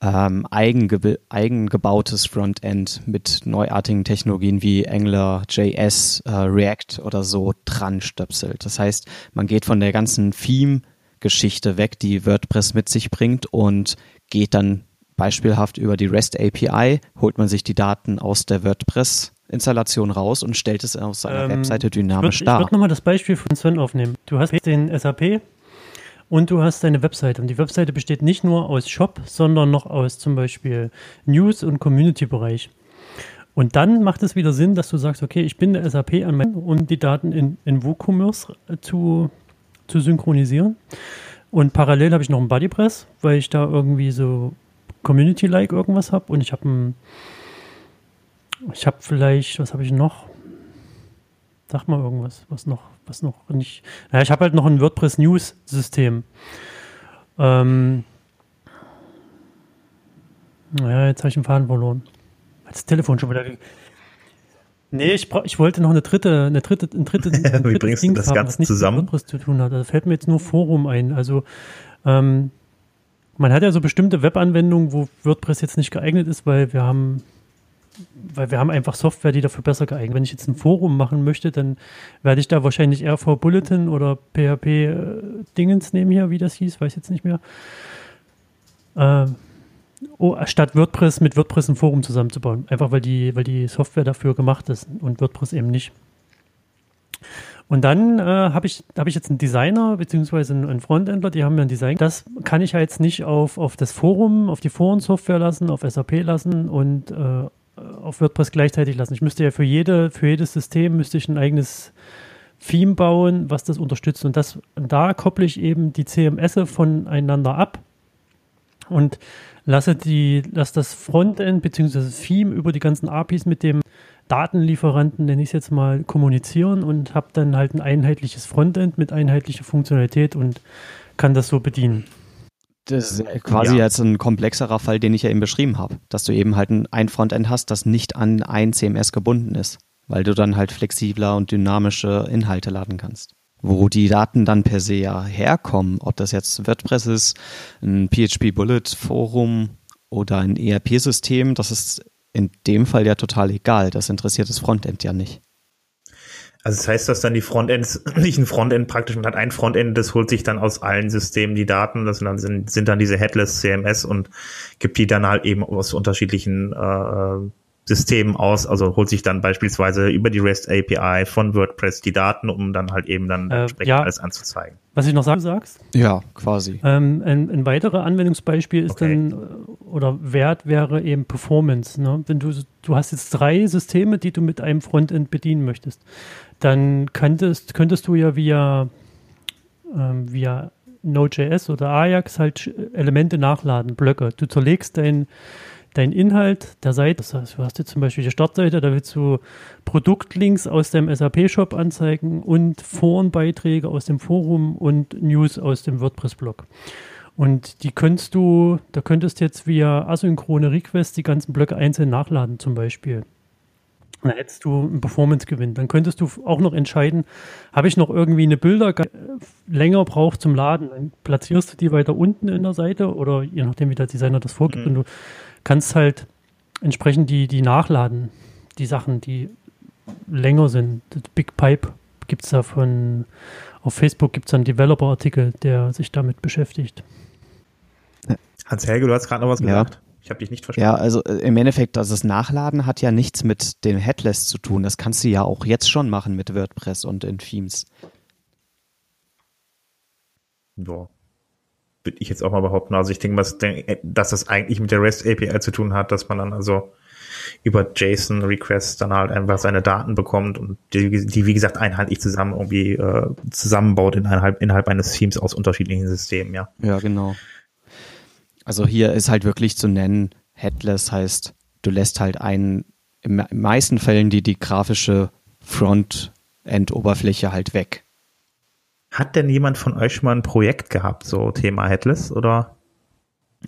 ähm, eigenge eigengebautes Frontend mit neuartigen Technologien wie Angular, JS, äh, React oder so dran stöpselt. Das heißt, man geht von der ganzen Theme Geschichte weg, die WordPress mit sich bringt und geht dann beispielhaft über die REST API, holt man sich die Daten aus der WordPress Installation raus und stellt es auf seiner ähm, Webseite dynamisch ich würd, dar. Ich würde nochmal das Beispiel von Sven aufnehmen. Du hast den SAP und du hast deine Webseite. Und die Webseite besteht nicht nur aus Shop, sondern noch aus zum Beispiel News- und Community-Bereich. Und dann macht es wieder Sinn, dass du sagst, okay, ich bin der SAP an um die Daten in, in WooCommerce zu zu synchronisieren. Und parallel habe ich noch einen Bodypress, weil ich da irgendwie so Community-like irgendwas habe. Und ich habe ein, ich habe vielleicht, was habe ich noch? Sag mal irgendwas, was noch, was noch nicht. Ja, ich habe halt noch ein WordPress News System. Ähm, naja, jetzt habe ich den Faden verloren. Das Telefon schon wieder. Nee, ich, ich wollte noch eine dritte, eine dritte, ein dritte, ein Wie bringst Ding du das haben, Ganze zusammen? mit WordPress zu tun hat. Da fällt mir jetzt nur Forum ein. Also ähm, man hat ja so bestimmte Webanwendungen, wo WordPress jetzt nicht geeignet ist, weil wir haben, weil wir haben einfach Software, die dafür besser geeignet. Wenn ich jetzt ein Forum machen möchte, dann werde ich da wahrscheinlich RV Bulletin oder PHP äh, Dingens nehmen hier, wie das hieß, weiß jetzt nicht mehr. Ähm, statt WordPress mit WordPress ein Forum zusammenzubauen. Einfach weil die, weil die Software dafür gemacht ist und WordPress eben nicht. Und dann äh, habe ich, hab ich jetzt einen Designer beziehungsweise einen Frontendler, die haben mir ein Design. Das kann ich ja jetzt nicht auf, auf das Forum, auf die Forensoftware lassen, auf SAP lassen und äh, auf WordPress gleichzeitig lassen. Ich müsste ja für, jede, für jedes System müsste ich ein eigenes Theme bauen, was das unterstützt. Und das, da kopple ich eben die CMS voneinander ab. Und lasse die, lass das Frontend bzw. das Theme über die ganzen APIs mit dem Datenlieferanten, nenne ich es jetzt mal, kommunizieren und habe dann halt ein einheitliches Frontend mit einheitlicher Funktionalität und kann das so bedienen. Das ist quasi ja. jetzt ein komplexerer Fall, den ich ja eben beschrieben habe, dass du eben halt ein Frontend hast, das nicht an ein CMS gebunden ist, weil du dann halt flexibler und dynamische Inhalte laden kannst wo die Daten dann per se ja herkommen, ob das jetzt WordPress ist, ein PHP Bullet Forum oder ein ERP-System, das ist in dem Fall ja total egal. Das interessiert das Frontend ja nicht. Also das heißt, dass dann die Frontends, nicht ein Frontend praktisch, man hat ein Frontend, das holt sich dann aus allen Systemen die Daten, das sind dann, sind, sind dann diese Headless CMS und gibt die dann halt eben aus unterschiedlichen äh, System aus, also holt sich dann beispielsweise über die REST API von WordPress die Daten, um dann halt eben dann äh, entsprechend ja. alles anzuzeigen. Was ich noch sagen sagst? Ja, quasi. Ähm, ein, ein weiteres Anwendungsbeispiel ist okay. dann, äh, oder Wert wäre eben Performance. Ne? Wenn du, du hast jetzt drei Systeme, die du mit einem Frontend bedienen möchtest, dann könntest, könntest du ja via, ähm, via Node.js oder Ajax halt Elemente nachladen, Blöcke. Du zerlegst dein dein Inhalt der Seite, das heißt, du hast jetzt zum Beispiel die Startseite, da willst du Produktlinks aus dem SAP-Shop anzeigen und Forenbeiträge aus dem Forum und News aus dem WordPress-Blog. Und die könntest du, da könntest jetzt via asynchrone Request die ganzen Blöcke einzeln nachladen zum Beispiel. Dann hättest du einen Performance-Gewinn. Dann könntest du auch noch entscheiden, habe ich noch irgendwie eine Bilder länger braucht zum Laden. Dann platzierst du die weiter unten in der Seite oder je nachdem, wie der Designer das vorgibt. Mhm. Und du kannst halt entsprechend die, die nachladen, die Sachen, die länger sind. Das Big Pipe gibt es da von, auf Facebook gibt es einen Developer-Artikel, der sich damit beschäftigt. Hans-Helge, du hast gerade noch was gesagt. Ich habe dich nicht verstanden. Ja, also äh, im Endeffekt, also das Nachladen hat ja nichts mit dem Headless zu tun. Das kannst du ja auch jetzt schon machen mit WordPress und in Themes. Ja. Würde ich jetzt auch mal behaupten. Also ich denke, dass das eigentlich mit der REST API zu tun hat, dass man dann also über JSON-Requests dann halt einfach seine Daten bekommt und die, die wie gesagt, einheitlich zusammen irgendwie äh, zusammenbaut innerhalb, innerhalb eines Themes aus unterschiedlichen Systemen, ja. Ja, genau. Also hier ist halt wirklich zu nennen, Headless heißt, du lässt halt einen, in meisten Fällen die, die grafische Frontend-Oberfläche halt weg. Hat denn jemand von euch schon mal ein Projekt gehabt, so Thema Headless, oder?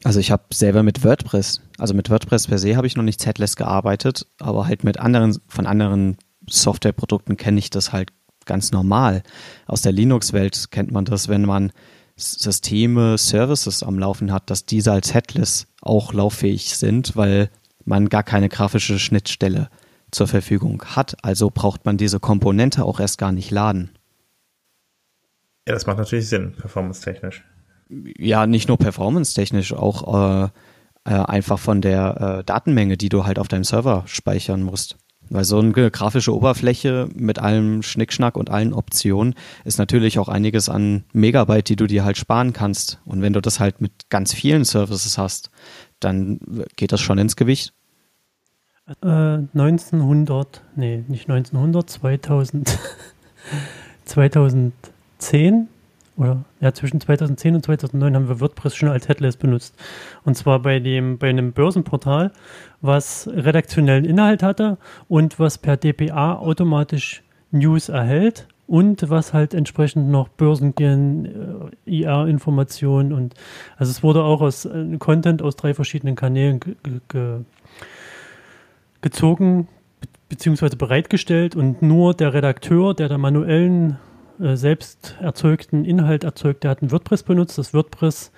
Also ich habe selber mit WordPress, also mit WordPress per se habe ich noch nicht Headless gearbeitet, aber halt mit anderen, von anderen Softwareprodukten kenne ich das halt ganz normal. Aus der Linux-Welt kennt man das, wenn man Systeme, Services am Laufen hat, dass diese als Headless auch lauffähig sind, weil man gar keine grafische Schnittstelle zur Verfügung hat. Also braucht man diese Komponente auch erst gar nicht laden. Ja, das macht natürlich Sinn, performance-technisch ja, nicht nur performance-technisch, auch äh, äh, einfach von der äh, Datenmenge, die du halt auf deinem Server speichern musst. Weil so eine grafische Oberfläche mit allem Schnickschnack und allen Optionen ist natürlich auch einiges an Megabyte, die du dir halt sparen kannst. Und wenn du das halt mit ganz vielen Services hast, dann geht das schon ins Gewicht. Äh, 1900, nee, nicht 1900, 2000, 2010 oder ja, zwischen 2010 und 2009 haben wir WordPress schon als Headless benutzt. Und zwar bei dem, bei einem Börsenportal, was redaktionellen Inhalt hatte und was per DPA automatisch News erhält und was halt entsprechend noch Börsengehen, äh, IR-Informationen und also es wurde auch aus äh, Content aus drei verschiedenen Kanälen ge ge gezogen beziehungsweise bereitgestellt und nur der Redakteur, der der manuellen äh, selbst erzeugten Inhalt erzeugt. Der hat ein WordPress benutzt. Das WordPress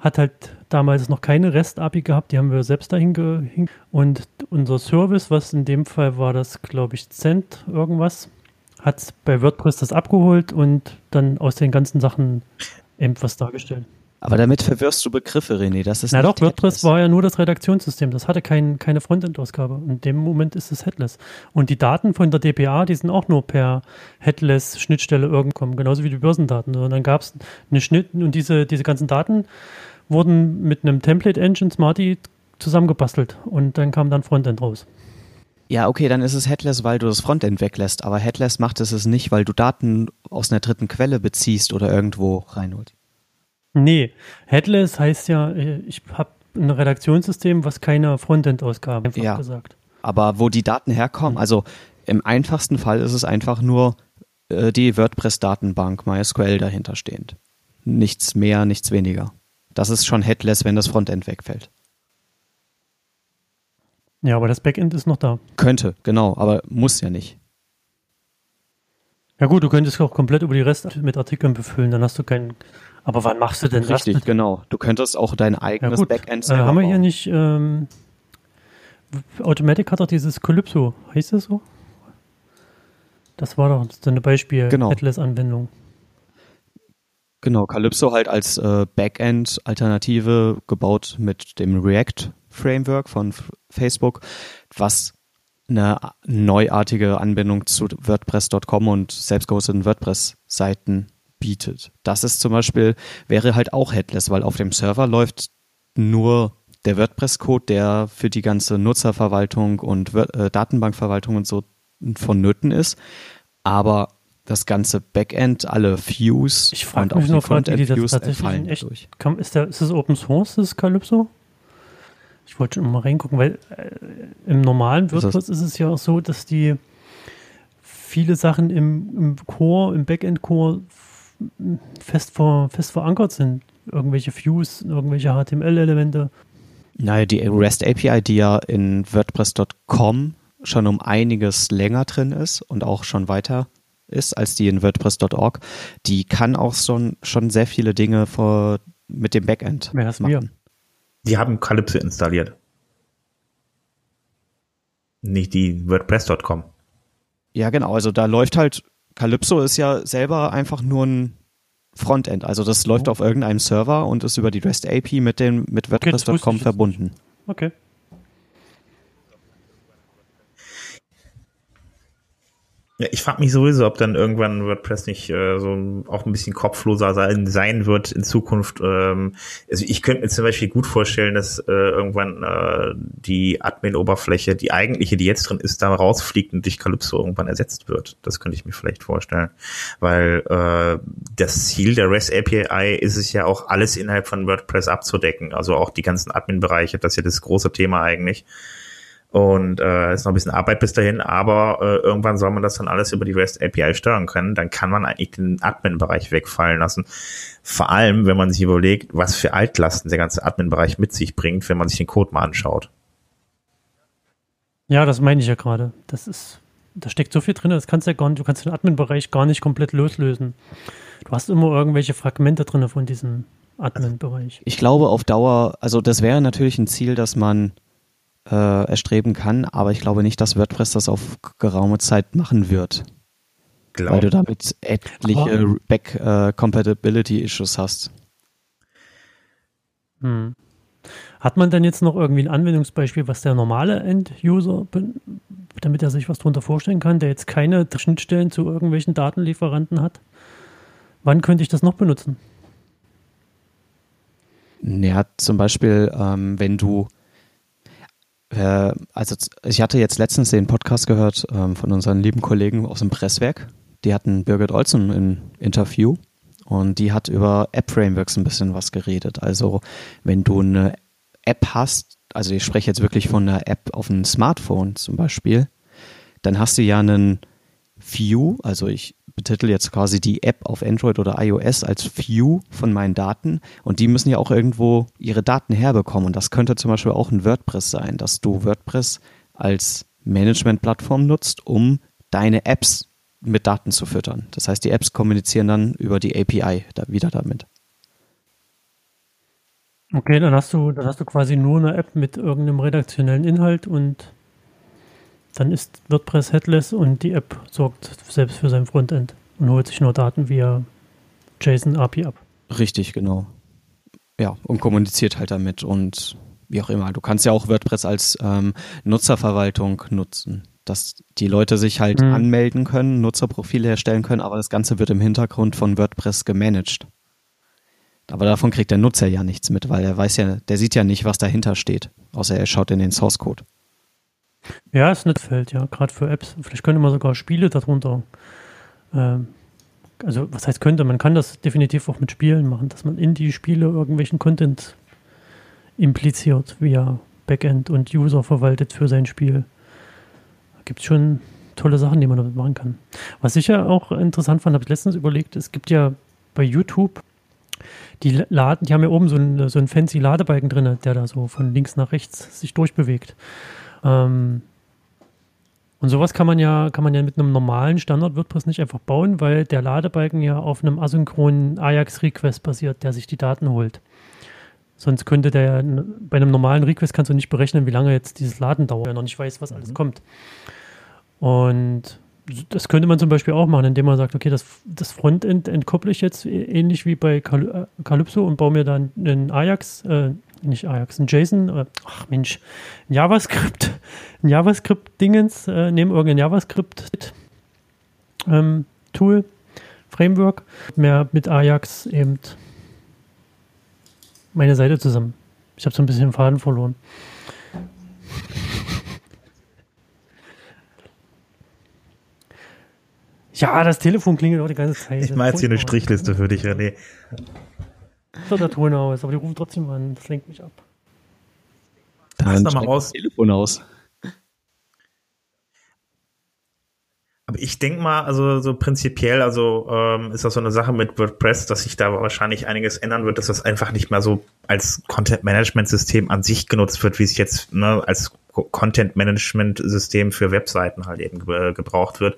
hat halt damals noch keine REST-API gehabt, die haben wir selbst dahin gehängt. Und unser Service, was in dem Fall war das, glaube ich, Cent irgendwas, hat bei WordPress das abgeholt und dann aus den ganzen Sachen eben was dargestellt. Aber damit verwirrst du Begriffe, René. Das ist Na doch, WordPress Headless. war ja nur das Redaktionssystem. Das hatte kein, keine Frontend-Ausgabe. In dem Moment ist es Headless. Und die Daten von der DPA, die sind auch nur per Headless-Schnittstelle irgendwann, genauso wie die Börsendaten. Und dann gab es eine Schnitt und diese, diese ganzen Daten wurden mit einem Template-Engine Smarty zusammengebastelt und dann kam dann Frontend raus. Ja, okay, dann ist es Headless, weil du das Frontend weglässt. Aber Headless macht es es nicht, weil du Daten aus einer dritten Quelle beziehst oder irgendwo reinholst. Nee, Headless heißt ja, äh, ich habe ein Redaktionssystem, was keine Frontend-Ausgabe einfach ja, gesagt. Aber wo die Daten herkommen, also im einfachsten Fall ist es einfach nur äh, die WordPress-Datenbank MySQL dahinter stehend. Nichts mehr, nichts weniger. Das ist schon Headless, wenn das Frontend wegfällt. Ja, aber das Backend ist noch da. Könnte, genau, aber muss ja nicht. Ja gut, du könntest auch komplett über die Rest mit Artikeln befüllen, dann hast du keinen aber wann machst du denn Richtig, das? Richtig, genau. Du könntest auch dein eigenes ja, Backend selber äh, Haben wir hier nicht, ähm, Automatic hat doch dieses Calypso, heißt das so? Das war doch so eine Beispiel genau. Atlas-Anwendung. Genau, Calypso halt als äh, Backend-Alternative gebaut mit dem React-Framework von Facebook, was eine neuartige Anbindung zu WordPress.com und selbstgehosteten WordPress-Seiten bietet. Das ist zum Beispiel, wäre halt auch headless, weil auf dem Server läuft nur der WordPress-Code, der für die ganze Nutzerverwaltung und äh, Datenbankverwaltung und so vonnöten ist. Aber das ganze Backend, alle Views ich und auch die Frontend-Views fallen echt, durch. Kann, ist, der, ist das Open Source, das Calypso? Ich wollte schon mal reingucken, weil äh, im normalen WordPress ist, ist, es ja auch so, dass die viele Sachen im, im Core, im Backend-Core fest, ver, fest verankert sind. Irgendwelche Views, irgendwelche HTML-Elemente. Naja, die REST API, die ja in WordPress.com schon um einiges länger drin ist und auch schon weiter ist als die in WordPress.org, die kann auch schon, schon sehr viele Dinge vor, mit dem Backend Wer machen. Wir? Die haben Calypso installiert. Nicht die WordPress.com. Ja, genau. Also da läuft halt Calypso ist ja selber einfach nur ein Frontend. Also das läuft oh. auf irgendeinem Server und ist über die REST API mit dem mit WordPress.com verbunden. okay. Ja, ich frage mich sowieso, ob dann irgendwann WordPress nicht äh, so auch ein bisschen kopfloser sein, sein wird in Zukunft. Ähm, also ich könnte mir zum Beispiel gut vorstellen, dass äh, irgendwann äh, die Admin-Oberfläche, die eigentliche, die jetzt drin ist, da rausfliegt und durch Calypso irgendwann ersetzt wird. Das könnte ich mir vielleicht vorstellen. Weil äh, das Ziel der REST API ist es ja auch, alles innerhalb von WordPress abzudecken. Also auch die ganzen Admin-Bereiche, das ist ja das große Thema eigentlich. Und äh, ist noch ein bisschen Arbeit bis dahin, aber äh, irgendwann soll man das dann alles über die REST API steuern können. Dann kann man eigentlich den Admin-Bereich wegfallen lassen. Vor allem, wenn man sich überlegt, was für Altlasten der ganze Admin-Bereich mit sich bringt, wenn man sich den Code mal anschaut. Ja, das meine ich ja gerade. Das ist, da steckt so viel drin, das kannst du ja gar nicht, du kannst den Admin-Bereich gar nicht komplett loslösen. Du hast immer irgendwelche Fragmente drin von diesem Admin-Bereich. Ich glaube auf Dauer, also das wäre natürlich ein Ziel, dass man äh, erstreben kann, aber ich glaube nicht, dass WordPress das auf geraume Zeit machen wird. Glaub. Weil du damit etliche Back-Compatibility-Issues äh, hast. Hm. Hat man denn jetzt noch irgendwie ein Anwendungsbeispiel, was der normale End-User, damit er sich was darunter vorstellen kann, der jetzt keine Schnittstellen zu irgendwelchen Datenlieferanten hat? Wann könnte ich das noch benutzen? Ja, zum Beispiel, ähm, wenn du äh, also ich hatte jetzt letztens den Podcast gehört ähm, von unseren lieben Kollegen aus dem Presswerk. Die hatten Birgit Olsen im Interview und die hat über App-Frameworks ein bisschen was geredet. Also wenn du eine App hast, also ich spreche jetzt wirklich von einer App auf einem Smartphone zum Beispiel, dann hast du ja einen View, also ich betitel jetzt quasi die App auf Android oder iOS als View von meinen Daten und die müssen ja auch irgendwo ihre Daten herbekommen und das könnte zum Beispiel auch ein WordPress sein, dass du WordPress als Management-Plattform nutzt, um deine Apps mit Daten zu füttern. Das heißt, die Apps kommunizieren dann über die API da wieder damit. Okay, dann hast du, dann hast du quasi nur eine App mit irgendeinem redaktionellen Inhalt und dann ist WordPress headless und die App sorgt selbst für sein Frontend und holt sich nur Daten via JSON API ab. Richtig, genau. Ja, und kommuniziert halt damit und wie auch immer. Du kannst ja auch WordPress als ähm, Nutzerverwaltung nutzen, dass die Leute sich halt mhm. anmelden können, Nutzerprofile erstellen können, aber das Ganze wird im Hintergrund von WordPress gemanagt. Aber davon kriegt der Nutzer ja nichts mit, weil er weiß ja, der sieht ja nicht, was dahinter steht, außer er schaut in den Source Code. Ja, ist nicht Feld, ja, gerade für Apps. Vielleicht könnte man sogar Spiele darunter. Ähm, also, was heißt könnte? Man kann das definitiv auch mit Spielen machen, dass man in die Spiele irgendwelchen Content impliziert via Backend und User verwaltet für sein Spiel. Da gibt es schon tolle Sachen, die man damit machen kann. Was ich ja auch interessant fand, habe ich letztens überlegt, es gibt ja bei YouTube die laden, die haben ja oben so einen, so einen fancy Ladebalken drin, der da so von links nach rechts sich durchbewegt. Ähm, und sowas kann man ja, kann man ja mit einem normalen Standard WordPress nicht einfach bauen, weil der Ladebalken ja auf einem asynchronen Ajax-Request basiert, der sich die Daten holt. Sonst könnte der, bei einem normalen Request kannst du nicht berechnen, wie lange jetzt dieses Laden dauert, wenn er noch nicht weiß, was alles mhm. kommt. Und das könnte man zum Beispiel auch machen, indem man sagt, okay, das, das Frontend entkopple ich jetzt ähnlich wie bei äh, Calypso und baue mir dann einen Ajax, äh, nicht Ajax, ein JSON, äh, ach Mensch, ein JavaScript, ein JavaScript-Dingens, äh, nehme irgendein JavaScript-Tool, ähm, Framework, mehr mit Ajax eben meine Seite zusammen. Ich habe so ein bisschen den Faden verloren. Ja, das Telefon klingelt auch die ganze Zeit. Ich mache jetzt hier eine Strichliste für dich, René. So der Ton aus, aber die rufen trotzdem an. Das lenkt mich ab. Dann mal raus. Telefon aus. Aber ich denke mal, also so prinzipiell, also ähm, ist das so eine Sache mit WordPress, dass sich da wahrscheinlich einiges ändern wird, dass das einfach nicht mehr so als Content-Management-System an sich genutzt wird, wie es jetzt ne, als Content-Management-System für Webseiten halt eben gebraucht wird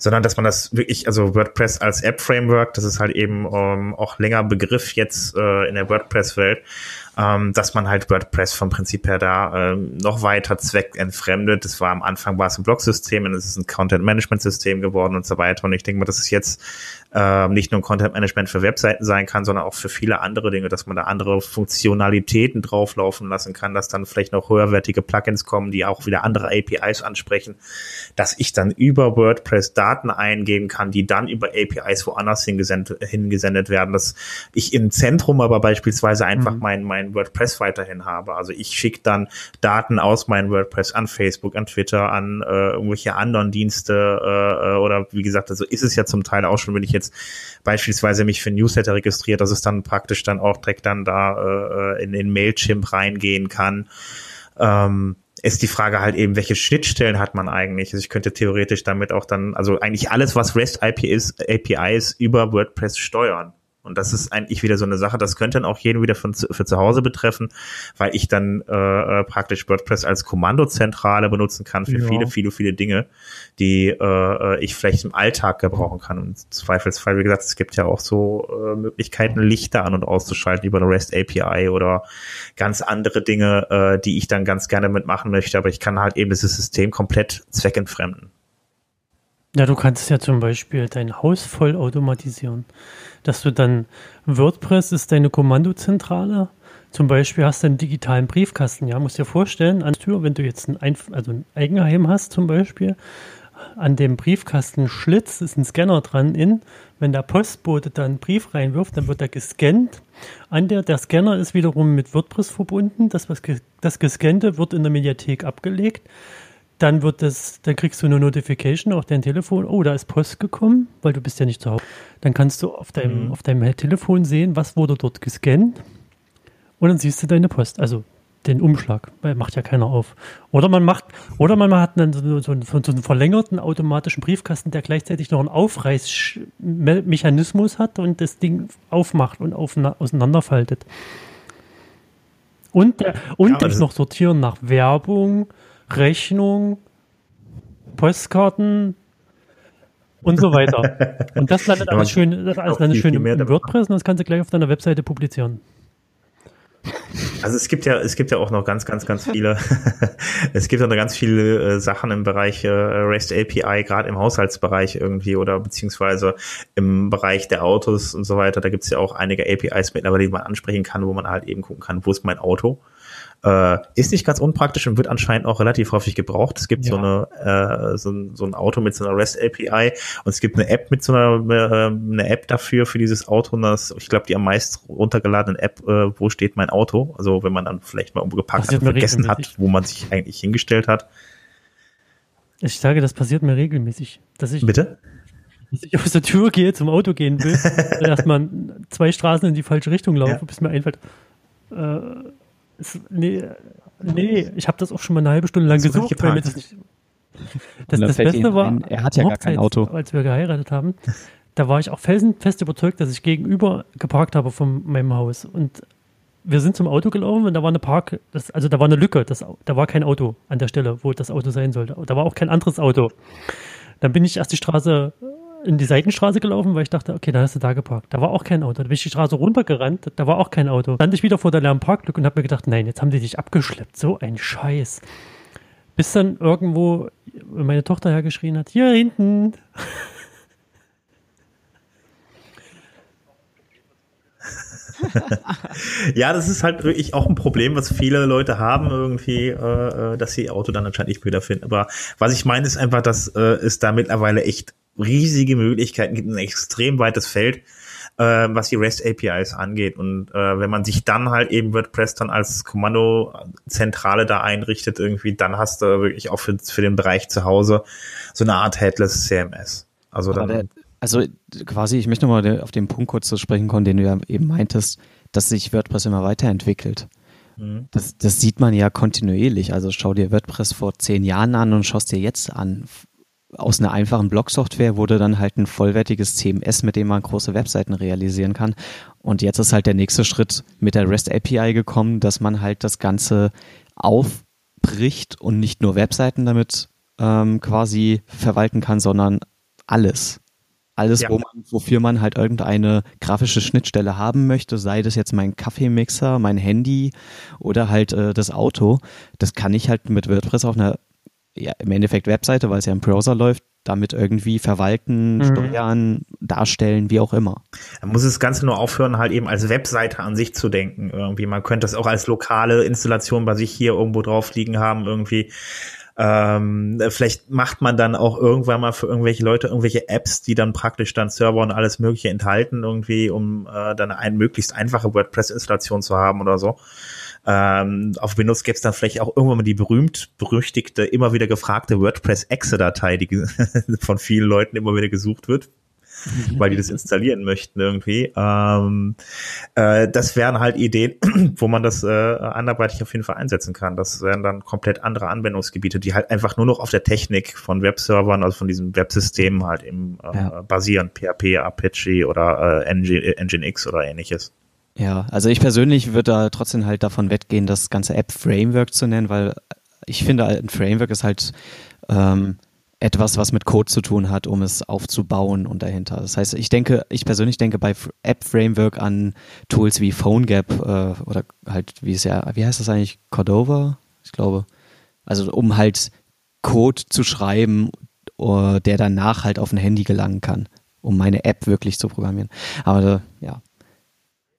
sondern dass man das wirklich, also WordPress als App-Framework, das ist halt eben ähm, auch länger Begriff jetzt äh, in der WordPress-Welt, ähm, dass man halt WordPress vom Prinzip her da ähm, noch weiter zweckentfremdet. Das war am Anfang war es ein Blog-System und es ist ein Content-Management-System geworden und so weiter. Und ich denke mal, dass es jetzt äh, nicht nur ein Content-Management für Webseiten sein kann, sondern auch für viele andere Dinge, dass man da andere Funktionalitäten drauflaufen lassen kann, dass dann vielleicht noch höherwertige Plugins kommen, die auch wieder andere APIs ansprechen, dass ich dann über WordPress Daten eingeben kann, die dann über APIs woanders hingesendet, hingesendet werden, dass ich im Zentrum aber beispielsweise einfach mhm. mein, mein WordPress weiterhin habe. Also ich schicke dann Daten aus meinem WordPress an Facebook, an Twitter, an äh, irgendwelche anderen Dienste äh, äh oder wie gesagt, also ist es ja zum Teil auch schon, wenn ich jetzt beispielsweise mich für Newsletter registriert, dass es dann praktisch dann auch direkt dann da äh, in den Mailchimp reingehen kann. Ähm, ist die Frage halt eben, welche Schnittstellen hat man eigentlich? Also ich könnte theoretisch damit auch dann, also eigentlich alles, was REST APIs, APIs über WordPress steuern. Und das ist eigentlich wieder so eine Sache, das könnte dann auch jeden wieder von, für zu Hause betreffen, weil ich dann äh, äh, praktisch WordPress als Kommandozentrale benutzen kann für ja. viele, viele, viele Dinge, die äh, ich vielleicht im Alltag gebrauchen kann. Und im Zweifelsfall, wie gesagt, es gibt ja auch so äh, Möglichkeiten, Lichter an- und auszuschalten über eine REST API oder ganz andere Dinge, äh, die ich dann ganz gerne mitmachen möchte. Aber ich kann halt eben dieses System komplett zweckentfremden. Ja, du kannst ja zum Beispiel dein Haus voll automatisieren dass du dann WordPress ist deine Kommandozentrale. Zum Beispiel hast du einen digitalen Briefkasten. Ja, musst dir vorstellen, an der Tür, wenn du jetzt ein, Einf also ein Eigenheim hast zum Beispiel, an dem Briefkasten Schlitz ist ein Scanner dran in. Wenn der Postbote dann einen Brief reinwirft, dann wird er gescannt. An der, der Scanner ist wiederum mit WordPress verbunden. Das, was das Gescannte wird in der Mediathek abgelegt dann wird das, dann kriegst du eine Notification auf dein Telefon, oh, da ist Post gekommen, weil du bist ja nicht zu Hause. Dann kannst du auf deinem, mhm. auf deinem Telefon sehen, was wurde dort gescannt und dann siehst du deine Post, also den Umschlag, weil macht ja keiner auf. Oder man macht, oder man hat dann so, so, so einen verlängerten automatischen Briefkasten, der gleichzeitig noch einen Aufreißmechanismus hat und das Ding aufmacht und auf, auseinanderfaltet. Und, der, und ja, noch sortieren nach Werbung, Rechnung, Postkarten und so weiter. Und das landet alles schön, das alles landet schön im, im WordPress und das kannst du gleich auf deiner Webseite publizieren. Also es gibt ja, es gibt ja auch noch ganz, ganz, ganz viele, es gibt ja noch ganz viele äh, Sachen im Bereich äh, REST API, gerade im Haushaltsbereich irgendwie oder beziehungsweise im Bereich der Autos und so weiter. Da gibt es ja auch einige APIs mittlerweile, die man ansprechen kann, wo man halt eben gucken kann, wo ist mein Auto äh, ist nicht ganz unpraktisch und wird anscheinend auch relativ häufig gebraucht. Es gibt ja. so eine äh, so, ein, so ein Auto mit so einer REST API und es gibt eine App mit so einer äh, eine App dafür für dieses Auto. Und das, ich glaube, die am meist runtergeladene App, äh, wo steht mein Auto? Also wenn man dann vielleicht mal irgendwo geparkt hat und vergessen hat, wo man sich eigentlich hingestellt hat. Ich sage, das passiert mir regelmäßig. Dass ich, Bitte? Dass ich aus der Tür gehe, zum Auto gehen will, erstmal zwei Straßen in die falsche Richtung laufe, ja. bis mir einfällt, äh, es, nee, nee, ich habe das auch schon mal eine halbe Stunde lang gesucht, weil mir das nicht. Das, das Beste war, ein, er hat ja Hochzeit, gar kein Auto. Als wir geheiratet haben, da war ich auch felsenfest überzeugt, dass ich gegenüber geparkt habe von meinem Haus. Und wir sind zum Auto gelaufen und da war eine Park, das, also da war eine Lücke, das, da war kein Auto an der Stelle, wo das Auto sein sollte. Da war auch kein anderes Auto. Dann bin ich erst die Straße in die Seitenstraße gelaufen, weil ich dachte, okay, dann hast du da geparkt. Da war auch kein Auto. Dann bin ich die Straße runtergerannt, da war auch kein Auto. Stand ich wieder vor der leeren Parklücke und habe mir gedacht, nein, jetzt haben die dich abgeschleppt. So ein Scheiß. Bis dann irgendwo meine Tochter hergeschrien hat, hier hinten. ja, das ist halt wirklich auch ein Problem, was viele Leute haben irgendwie, äh, äh dass sie ihr Auto dann anscheinend nicht wiederfinden. Aber was ich meine, ist einfach, dass äh, es da mittlerweile echt riesige Möglichkeiten gibt, ein extrem weites Feld, äh, was die REST APIs angeht. Und äh, wenn man sich dann halt eben WordPress dann als Kommandozentrale da einrichtet, irgendwie, dann hast du wirklich auch für, für den Bereich zu Hause so eine Art Headless CMS. Also dann. Also quasi, ich möchte nochmal auf den Punkt kurz zu sprechen kommen, den du ja eben meintest, dass sich WordPress immer weiterentwickelt. Mhm. Das, das sieht man ja kontinuierlich. Also schau dir WordPress vor zehn Jahren an und schaust dir jetzt an aus einer einfachen Blog-Software wurde dann halt ein vollwertiges CMS, mit dem man große Webseiten realisieren kann. Und jetzt ist halt der nächste Schritt mit der REST API gekommen, dass man halt das Ganze aufbricht und nicht nur Webseiten damit ähm, quasi verwalten kann, sondern alles. Alles, ja. wo man, wofür man halt irgendeine grafische Schnittstelle haben möchte, sei das jetzt mein Kaffeemixer, mein Handy oder halt äh, das Auto, das kann ich halt mit WordPress auf einer ja, im Endeffekt Webseite, weil es ja im Browser läuft, damit irgendwie verwalten, mhm. steuern, darstellen, wie auch immer. Man muss das Ganze nur aufhören, halt eben als Webseite an sich zu denken. Irgendwie, man könnte das auch als lokale Installation bei sich hier irgendwo drauf liegen haben, irgendwie. Ähm, vielleicht macht man dann auch irgendwann mal für irgendwelche Leute irgendwelche Apps, die dann praktisch dann Server und alles Mögliche enthalten, irgendwie, um äh, dann eine möglichst einfache WordPress-Installation zu haben oder so. Ähm, auf Windows gäbe es dann vielleicht auch irgendwann mal die berühmt berüchtigte, immer wieder gefragte WordPress-Exe-Datei, die von vielen Leuten immer wieder gesucht wird, weil die das installieren möchten irgendwie. Ähm, äh, das wären halt Ideen, wo man das äh, anderweitig auf jeden Fall einsetzen kann. Das wären dann komplett andere Anwendungsgebiete, die halt einfach nur noch auf der Technik von Webservern, also von diesem Websystem halt eben äh, ja. basieren. PHP, Apache oder äh, Nginx oder ähnliches. Ja, also ich persönlich würde da trotzdem halt davon weggehen, das ganze App-Framework zu nennen, weil ich finde, ein Framework ist halt ähm, etwas, was mit Code zu tun hat, um es aufzubauen und dahinter. Das heißt, ich denke, ich persönlich denke bei App-Framework an Tools wie PhoneGap äh, oder halt, wie es ja, wie heißt das eigentlich? Cordova? Ich glaube. Also um halt Code zu schreiben, uh, der danach halt auf ein Handy gelangen kann, um meine App wirklich zu programmieren. Aber äh, ja,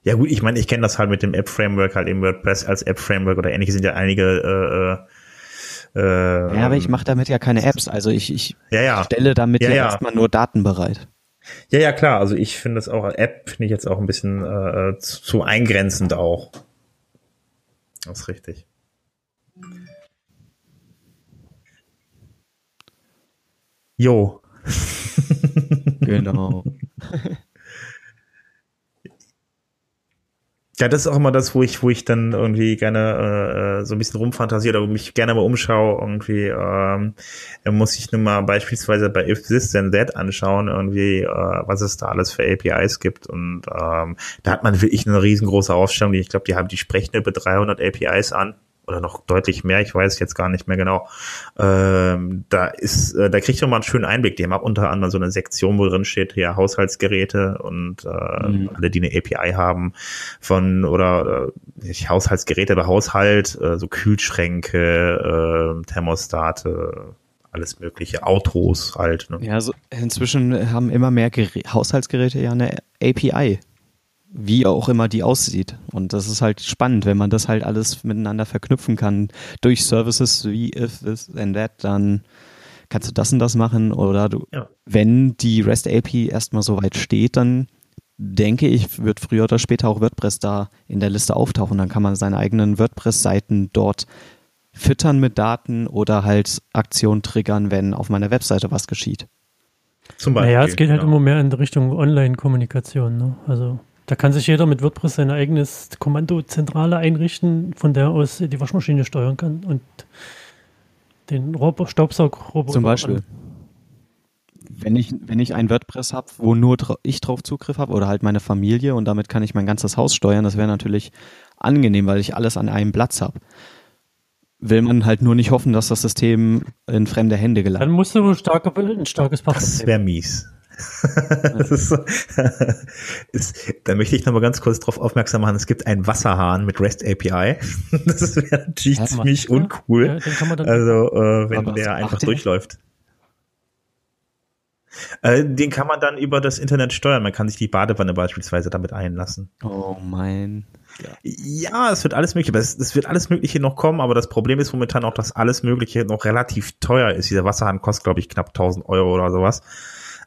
ja gut, ich meine, ich kenne das halt mit dem App-Framework, halt eben WordPress als App-Framework oder ähnliche sind ja einige äh, äh, Ja, aber ich mache damit ja keine Apps, also ich, ich ja, ja. stelle damit ja, ja, erstmal nur Daten bereit. Ja, ja, klar, also ich finde das auch, App finde ich jetzt auch ein bisschen äh, zu, zu eingrenzend auch. Das ist richtig. Jo. genau. Ja, das ist auch immer das, wo ich, wo ich dann irgendwie gerne äh, so ein bisschen rumfantasiere oder mich gerne mal umschaue. Irgendwie ähm, muss ich nur mal beispielsweise bei If This Then That anschauen, irgendwie, äh, was es da alles für APIs gibt. Und ähm, da hat man wirklich eine riesengroße Aufstellung. Ich glaube, die haben die sprechen über 300 APIs an oder noch deutlich mehr, ich weiß jetzt gar nicht mehr genau. Ähm, da ist, äh, da kriegt man mal einen schönen Einblick. Die haben auch unter anderem so eine Sektion, wo drin steht, hier Haushaltsgeräte und äh, mhm. alle, die eine API haben von oder äh, Haushaltsgeräte oder Haushalt, äh, so Kühlschränke, äh, Thermostate, alles mögliche, Autos halt. Ne? Ja, so inzwischen haben immer mehr Gerä Haushaltsgeräte ja eine API wie auch immer die aussieht. Und das ist halt spannend, wenn man das halt alles miteinander verknüpfen kann durch Services wie if this and that, dann kannst du das und das machen oder du, ja. wenn die REST API erstmal so weit steht, dann denke ich, wird früher oder später auch WordPress da in der Liste auftauchen. Dann kann man seine eigenen WordPress-Seiten dort füttern mit Daten oder halt Aktionen triggern, wenn auf meiner Webseite was geschieht. Zum Beispiel. Naja, es geht halt ja. immer mehr in Richtung Online-Kommunikation. Ne? Also da kann sich jeder mit WordPress seine eigenes Kommandozentrale einrichten, von der aus die Waschmaschine steuern kann und den Rob Staubsaugroboter. Zum Beispiel. Wenn ich, wenn ich ein WordPress habe, wo nur ich drauf Zugriff habe oder halt meine Familie und damit kann ich mein ganzes Haus steuern, das wäre natürlich angenehm, weil ich alles an einem Platz habe. Will man halt nur nicht hoffen, dass das System in fremde Hände gelangt. Dann musst du ein, starke, ein starkes Passwort Das wäre mies. ist so, ist, da möchte ich noch mal ganz kurz darauf aufmerksam machen, es gibt einen Wasserhahn mit REST API. das wäre natürlich ja, ziemlich uncool. Ja, also, äh, wenn der einfach durchläuft. Äh, den kann man dann über das Internet steuern. Man kann sich die Badewanne beispielsweise damit einlassen. Oh mein. Ja, ja es wird alles Mögliche. Es, es, wird alles Mögliche noch kommen, aber das Problem ist momentan auch, dass alles Mögliche noch relativ teuer ist. Dieser Wasserhahn kostet, glaube ich, knapp 1000 Euro oder sowas.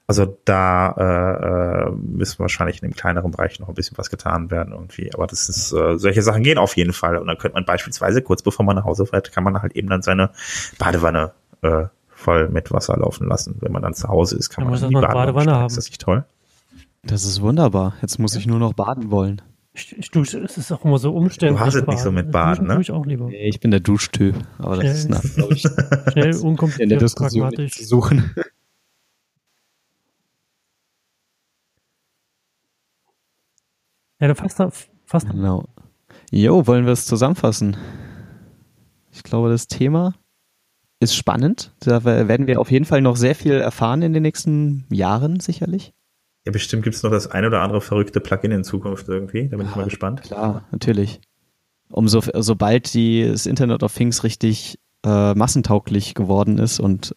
Also da äh, äh, müssen wahrscheinlich in dem kleineren Bereich noch ein bisschen was getan werden irgendwie. Aber das ist, äh, solche Sachen gehen auf jeden Fall. Und dann könnte man beispielsweise, kurz bevor man nach Hause fährt, kann man halt eben dann seine Badewanne äh, voll mit Wasser laufen lassen. Wenn man dann zu Hause ist, kann man, dann die Badewanne, Badewanne haben. Ist das nicht toll? Das ist wunderbar. Jetzt muss ich nur noch baden wollen. Ich, dusche, es ist auch immer so umständlich. Du hast es nicht so mit Baden, ne? Ich auch lieber. Nee, ich bin der Duschtyp, aber Schnell. das ist, nach, glaube ich, Schnell, unkompliziert, in der Diskussion pragmatisch. zu suchen. Ja, du fasst, fasst Genau. Jo, wollen wir es zusammenfassen? Ich glaube, das Thema ist spannend. Da werden wir auf jeden Fall noch sehr viel erfahren in den nächsten Jahren, sicherlich. Ja, bestimmt gibt es noch das ein oder andere verrückte Plugin in Zukunft irgendwie. Da bin ich mal gespannt. Klar, natürlich. Umso, sobald die, das Internet of Things richtig äh, massentauglich geworden ist und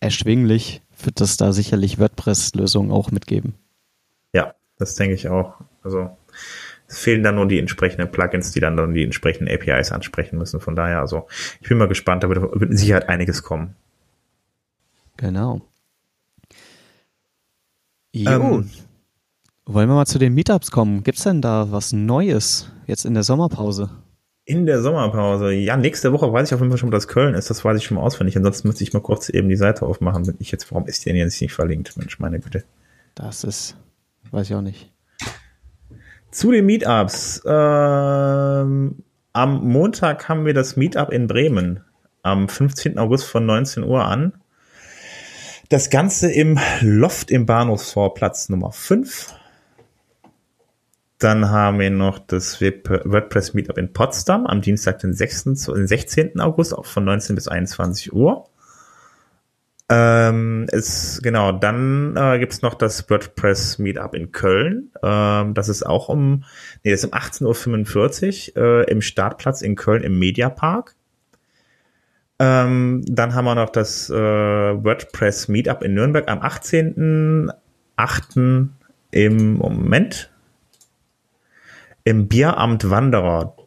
erschwinglich, wird es da sicherlich WordPress-Lösungen auch mitgeben. Ja, das denke ich auch. Also es fehlen dann nur die entsprechenden Plugins, die dann, dann die entsprechenden APIs ansprechen müssen. Von daher, also ich bin mal gespannt, da wird, mit Sicherheit einiges kommen. Genau. Jo. Ähm, Wollen wir mal zu den Meetups kommen? Gibt es denn da was Neues jetzt in der Sommerpause? In der Sommerpause. Ja, nächste Woche weiß ich auf jeden Fall schon, dass Köln ist. Das weiß ich schon mal auswendig. Ansonsten müsste ich mal kurz eben die Seite aufmachen. Wenn ich jetzt, warum ist die denn jetzt nicht verlinkt? Mensch, meine Güte. Das ist, weiß ich auch nicht. Zu den Meetups. Ähm, am Montag haben wir das Meetup in Bremen. Am 15. August von 19 Uhr an. Das Ganze im Loft im Bahnhofsvorplatz Nummer 5. Dann haben wir noch das WordPress Meetup in Potsdam am Dienstag, den, 6., den 16. August, auch von 19 bis 21 Uhr. Ähm, ist, genau, dann äh, gibt noch das WordPress Meetup in Köln. Ähm, das ist auch um, nee, das ist um 18.45 Uhr äh, im Startplatz in Köln im Mediapark. Ähm, dann haben wir noch das äh, WordPress Meetup in Nürnberg am 18.8. im Moment im Bieramt Wanderer.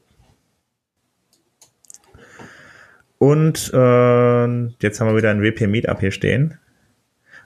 Und äh, jetzt haben wir wieder ein WP Meetup hier stehen.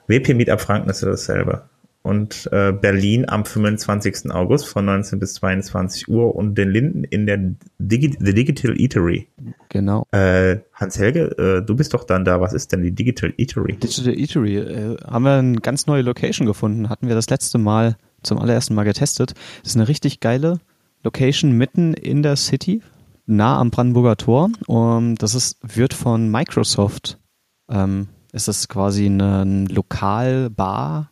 WP Meetup Franken ist ja dasselbe und äh, Berlin am 25. August von 19 bis 22 Uhr und den Linden in der Digi The Digital Eatery. Genau. Äh, Hans-Helge, äh, du bist doch dann da. Was ist denn die Digital Eatery? Digital Eatery. Äh, haben wir eine ganz neue Location gefunden. Hatten wir das letzte Mal zum allerersten Mal getestet. Das ist eine richtig geile Location mitten in der City, nah am Brandenburger Tor. Und das ist, wird von Microsoft. Ähm, ist das quasi eine Lokalbar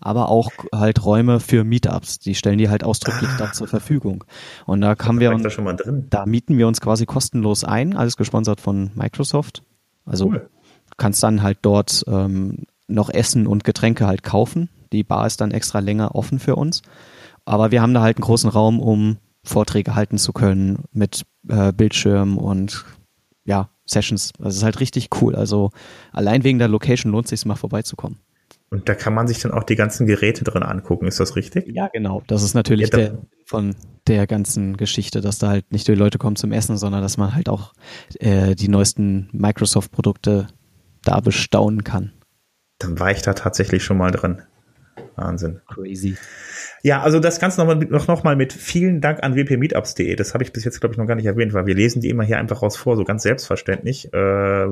aber auch halt Räume für Meetups. Die stellen die halt ausdrücklich ah. da zur Verfügung. Und da haben wir da, schon mal drin. da mieten wir uns quasi kostenlos ein, alles gesponsert von Microsoft. Also cool. kannst dann halt dort ähm, noch Essen und Getränke halt kaufen. Die Bar ist dann extra länger offen für uns. Aber wir haben da halt einen großen Raum, um Vorträge halten zu können mit äh, Bildschirm und ja, Sessions. Das ist halt richtig cool. Also allein wegen der Location lohnt es sich mal vorbeizukommen. Und da kann man sich dann auch die ganzen Geräte drin angucken, ist das richtig? Ja, genau. Das ist natürlich ja, der von der ganzen Geschichte, dass da halt nicht nur die Leute kommen zum Essen, sondern dass man halt auch äh, die neuesten Microsoft-Produkte da bestaunen kann. Dann war ich da tatsächlich schon mal drin. Wahnsinn. Crazy. Ja, also das Ganze nochmal noch, noch mal mit vielen Dank an wpmeetups.de. Das habe ich bis jetzt, glaube ich, noch gar nicht erwähnt, weil wir lesen die immer hier einfach raus vor, so ganz selbstverständlich. Äh,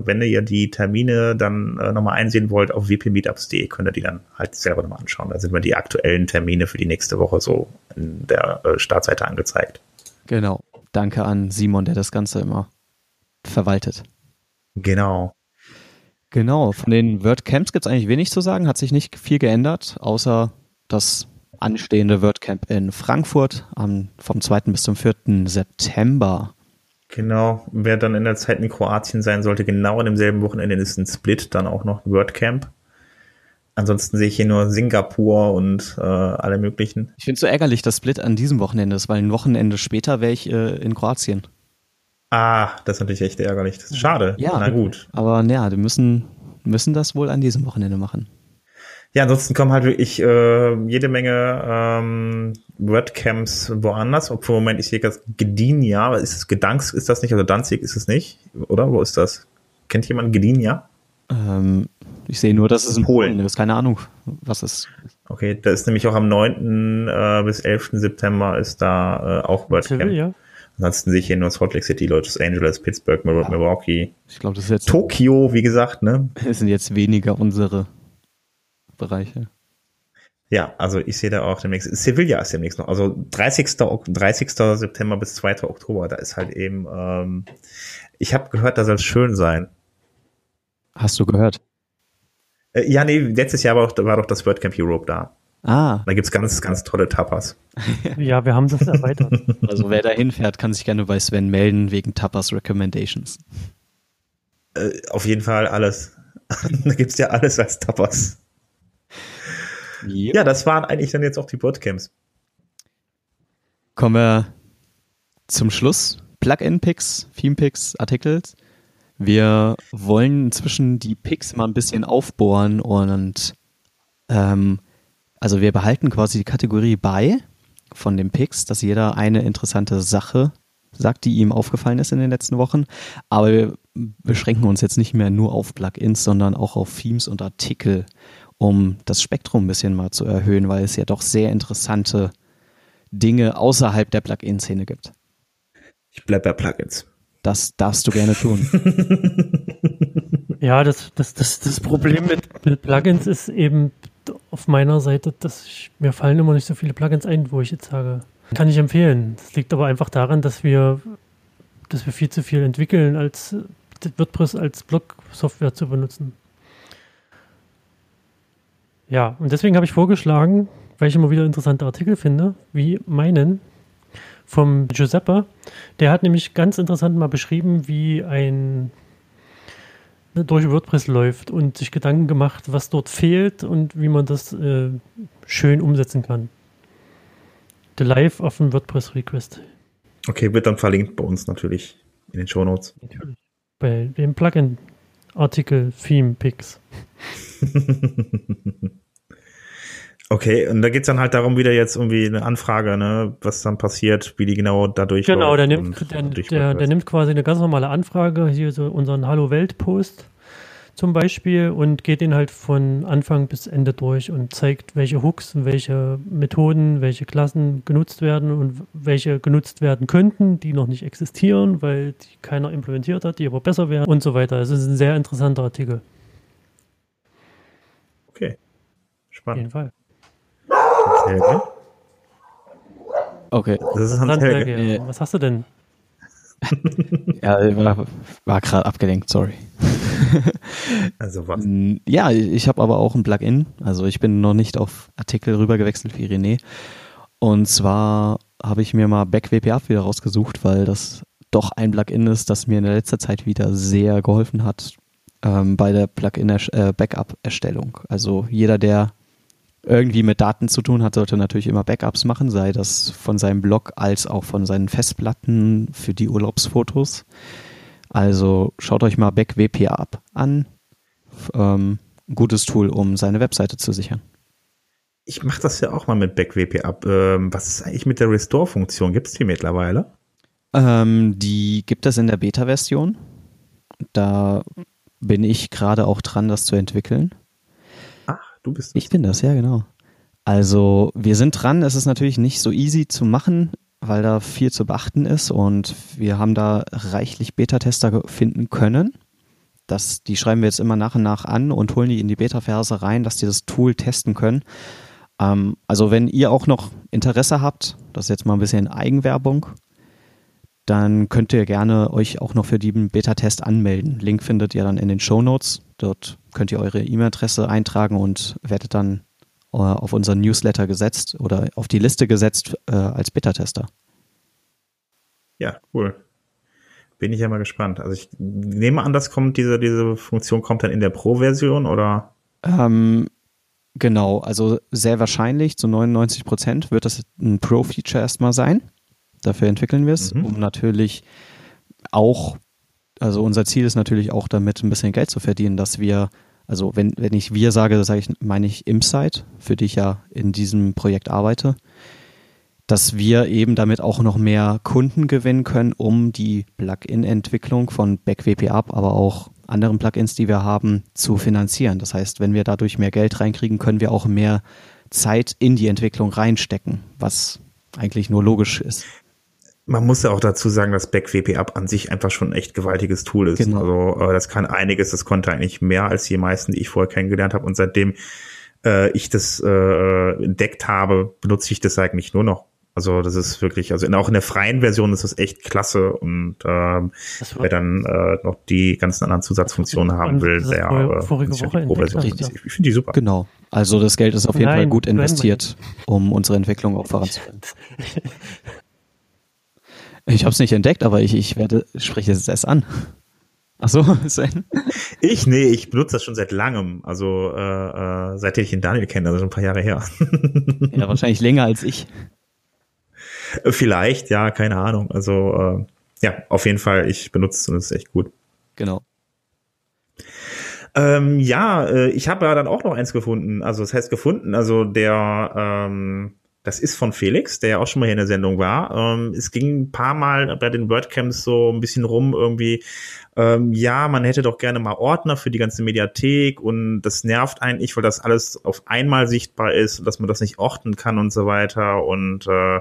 wenn ihr die Termine dann äh, nochmal einsehen wollt auf wpmeetups.de, könnt ihr die dann halt selber nochmal anschauen. Da sind wir die aktuellen Termine für die nächste Woche so in der äh, Startseite angezeigt. Genau. Danke an Simon, der das Ganze immer verwaltet. Genau. Genau, von den WordCamps gibt es eigentlich wenig zu sagen, hat sich nicht viel geändert, außer dass anstehende WordCamp in Frankfurt am, vom 2. bis zum 4. September. Genau, wer dann in der Zeit in Kroatien sein sollte, genau an demselben Wochenende ist ein Split, dann auch noch ein WordCamp. Ansonsten sehe ich hier nur Singapur und äh, alle möglichen. Ich finde es so ärgerlich, dass Split an diesem Wochenende ist, weil ein Wochenende später wäre ich äh, in Kroatien. Ah, das ist natürlich echt ärgerlich. Das ist schade. Ja, na gut. Aber naja, wir müssen, müssen das wohl an diesem Wochenende machen. Ja, ansonsten kommen halt wirklich äh, jede Menge ähm, WordCamps woanders. Obwohl, Moment, ich sehe das Gdynia. Ist es Gedanks, ist das nicht? Also Danzig ist es nicht, oder? Wo ist das? Kennt jemand Gdynia? Ähm, ich sehe nur, dass es in Polen ist. Keine Ahnung, was es ist. Okay, da ist nämlich auch am 9. Äh, bis 11. September ist da äh, auch WordCamp. Ja. Ansonsten sehe ich hier nur Salt Lake City, Los Angeles, Pittsburgh, Milwaukee. Ich glaube, das ist jetzt Tokio, wie gesagt, ne? Es sind jetzt weniger unsere Bereiche. Ja, also ich sehe da auch demnächst. Sevilla ist demnächst noch. Also 30. 30. September bis 2. Oktober. Da ist halt eben. Ähm, ich habe gehört, da soll es schön sein. Hast du gehört? Äh, ja, nee, letztes Jahr war, doch, war doch das WordCamp Europe da. Ah. Da gibt's ganz, ganz tolle Tapas. ja, wir haben das erweitert. Also wer da hinfährt, kann sich gerne bei Sven melden wegen Tapas Recommendations. Äh, auf jeden Fall alles. da gibt's ja alles als Tapas. Ja, das waren eigentlich dann jetzt auch die WordCamps. Kommen wir zum Schluss. Plugin-Picks, Theme-Picks, Artikels. Wir wollen inzwischen die Picks mal ein bisschen aufbohren und ähm, also wir behalten quasi die Kategorie bei von den Picks, dass jeder eine interessante Sache sagt, die ihm aufgefallen ist in den letzten Wochen. Aber wir beschränken uns jetzt nicht mehr nur auf Plugins, sondern auch auf Themes und Artikel, um das Spektrum ein bisschen mal zu erhöhen, weil es ja doch sehr interessante Dinge außerhalb der Plugin-Szene gibt. Ich bleibe bei Plugins. Das darfst du gerne tun. ja, das, das, das, das Problem mit, mit Plugins ist eben auf meiner Seite, dass ich, mir fallen immer nicht so viele Plugins ein, wo ich jetzt sage, kann ich empfehlen. Das liegt aber einfach daran, dass wir, dass wir viel zu viel entwickeln, als WordPress als Blog-Software zu benutzen. Ja, und deswegen habe ich vorgeschlagen, weil ich immer wieder interessante Artikel finde, wie meinen vom Giuseppe. Der hat nämlich ganz interessant mal beschrieben, wie ein durch WordPress läuft und sich Gedanken gemacht, was dort fehlt und wie man das äh, schön umsetzen kann. The Life of a WordPress Request. Okay, wird dann verlinkt bei uns natürlich in den Show Notes. Natürlich. Bei dem Plugin Artikel Theme Picks. Okay, und da geht es dann halt darum, wieder jetzt irgendwie eine Anfrage, ne, was dann passiert, wie die genau dadurch. Genau, der nimmt, der, der, der, nimmt quasi eine ganz normale Anfrage, hier so unseren Hallo Welt-Post zum Beispiel und geht den halt von Anfang bis Ende durch und zeigt, welche Hooks, welche Methoden, welche Klassen genutzt werden und welche genutzt werden könnten, die noch nicht existieren, weil die keiner implementiert hat, die aber besser wären und so weiter. Es ist ein sehr interessanter Artikel. Okay. Spannend. Auf jeden Fall. Helge? Okay. Das ist Hans Helge. Helge. Was hast du denn? ja, war, war gerade abgelenkt, sorry. also was? Ja, ich habe aber auch ein Plugin. Also ich bin noch nicht auf Artikel rübergewechselt wie René. Und zwar habe ich mir mal BackWP wieder rausgesucht, weil das doch ein Plugin ist, das mir in der letzten Zeit wieder sehr geholfen hat ähm, bei der Plugin-Backup-Erstellung. Äh, also jeder, der irgendwie mit Daten zu tun hat, sollte natürlich immer Backups machen, sei das von seinem Blog als auch von seinen Festplatten für die Urlaubsfotos. Also schaut euch mal BackWP an. Ähm, gutes Tool, um seine Webseite zu sichern. Ich mache das ja auch mal mit BackWP ab. Ähm, was ist eigentlich mit der Restore-Funktion? Gibt es die mittlerweile? Ähm, die gibt es in der Beta-Version. Da bin ich gerade auch dran, das zu entwickeln. Du bist das. Ich bin das, ja, genau. Also wir sind dran. Es ist natürlich nicht so easy zu machen, weil da viel zu beachten ist und wir haben da reichlich Beta-Tester finden können. Das, die schreiben wir jetzt immer nach und nach an und holen die in die Beta-Verse rein, dass die das Tool testen können. Ähm, also wenn ihr auch noch Interesse habt, das ist jetzt mal ein bisschen Eigenwerbung, dann könnt ihr gerne euch auch noch für den Beta-Test anmelden. Link findet ihr dann in den Show Notes. Dort könnt ihr eure E-Mail-Adresse eintragen und werdet dann äh, auf unseren Newsletter gesetzt oder auf die Liste gesetzt äh, als Beta-Tester. Ja, cool. Bin ich ja mal gespannt. Also ich nehme an, das kommt, diese, diese Funktion kommt dann in der Pro-Version oder? Ähm, genau, also sehr wahrscheinlich, zu 99 Prozent wird das ein Pro-Feature erstmal sein. Dafür entwickeln wir es, mhm. um natürlich auch, also unser Ziel ist natürlich auch damit ein bisschen Geld zu verdienen, dass wir, also wenn, wenn ich wir sage, das sage ich, meine ich Imsite, für die ich ja in diesem Projekt arbeite, dass wir eben damit auch noch mehr Kunden gewinnen können, um die Plugin-Entwicklung von BackWP Up, aber auch anderen Plugins, die wir haben, zu finanzieren. Das heißt, wenn wir dadurch mehr Geld reinkriegen, können wir auch mehr Zeit in die Entwicklung reinstecken, was eigentlich nur logisch ist. Man muss ja auch dazu sagen, dass BackWP Up an sich einfach schon ein echt gewaltiges Tool ist. Genau. Also äh, das kann einiges, das konnte eigentlich mehr als die meisten, die ich vorher kennengelernt habe. Und seitdem äh, ich das äh, entdeckt habe, benutze ich das eigentlich nur noch. Also das ist wirklich, also in, auch in der freien Version ist das echt klasse und ähm, wer dann äh, noch die ganzen anderen Zusatzfunktionen haben will, der äh, vorige Woche entdeckt, richtig, ich finde die super. Genau. Also das Geld ist auf jeden Nein, Fall gut investiert, um unsere Entwicklung auch voranzubringen. Ich habe es nicht entdeckt, aber ich, ich werde, spreche es erst an. Achso, Sven? Ich? Nee, ich benutze das schon seit langem. Also äh, äh, seitdem ich den Daniel kenne, also schon ein paar Jahre her. ja, wahrscheinlich länger als ich. Vielleicht, ja, keine Ahnung. Also äh, ja, auf jeden Fall, ich benutze es und es ist echt gut. Genau. Ähm, ja, äh, ich habe ja dann auch noch eins gefunden. Also das heißt gefunden, also der ähm, das ist von Felix, der ja auch schon mal hier in der Sendung war. Ähm, es ging ein paar Mal bei den WordCamps so ein bisschen rum irgendwie, ähm, ja, man hätte doch gerne mal Ordner für die ganze Mediathek und das nervt eigentlich, weil das alles auf einmal sichtbar ist und dass man das nicht orten kann und so weiter. Und äh,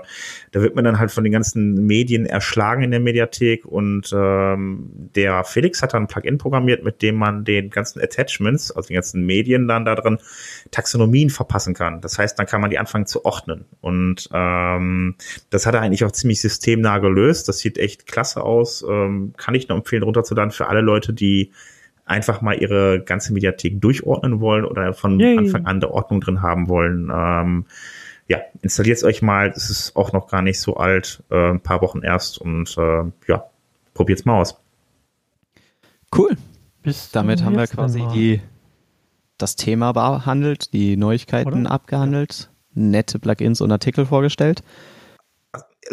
da wird man dann halt von den ganzen Medien erschlagen in der Mediathek und ähm, der Felix hat dann ein Plugin programmiert, mit dem man den ganzen Attachments, also die ganzen Medien dann da drin, Taxonomien verpassen kann. Das heißt, dann kann man die anfangen zu ordnen. Und ähm, das hat er eigentlich auch ziemlich systemnah gelöst. Das sieht echt klasse aus. Ähm, kann ich nur empfehlen, runterzuladen dann für alle Leute, die einfach mal ihre ganze Mediathek durchordnen wollen oder von Yay. Anfang an der Ordnung drin haben wollen. Ähm, ja, installiert es euch mal. Es ist auch noch gar nicht so alt, äh, ein paar Wochen erst und äh, ja, probiert's mal aus. Cool. Bis Damit haben wir quasi die, das Thema behandelt, die Neuigkeiten Oder? abgehandelt, nette Plugins und Artikel vorgestellt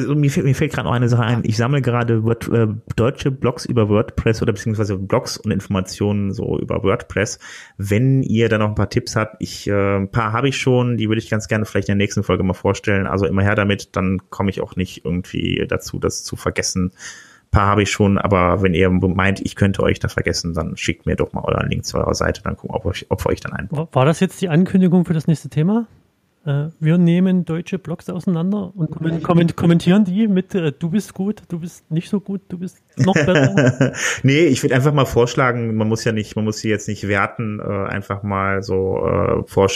mir fällt, mir fällt gerade noch eine Sache ein. Ich sammle gerade Word, äh, deutsche Blogs über WordPress oder beziehungsweise Blogs und Informationen so über WordPress. Wenn ihr da noch ein paar Tipps habt, ich äh, ein paar habe ich schon, die würde ich ganz gerne vielleicht in der nächsten Folge mal vorstellen. Also immer her damit, dann komme ich auch nicht irgendwie dazu, das zu vergessen. Ein paar habe ich schon, aber wenn ihr meint, ich könnte euch da vergessen, dann schickt mir doch mal euren Link zu eurer Seite, dann gucken, ob, ob wir euch dann ein. War das jetzt die Ankündigung für das nächste Thema? Äh, wir nehmen deutsche Blogs auseinander und komment kommentieren die mit äh, du bist gut, du bist nicht so gut, du bist noch besser. nee, ich würde einfach mal vorschlagen, man muss ja nicht, man muss sie jetzt nicht werten, äh, einfach mal so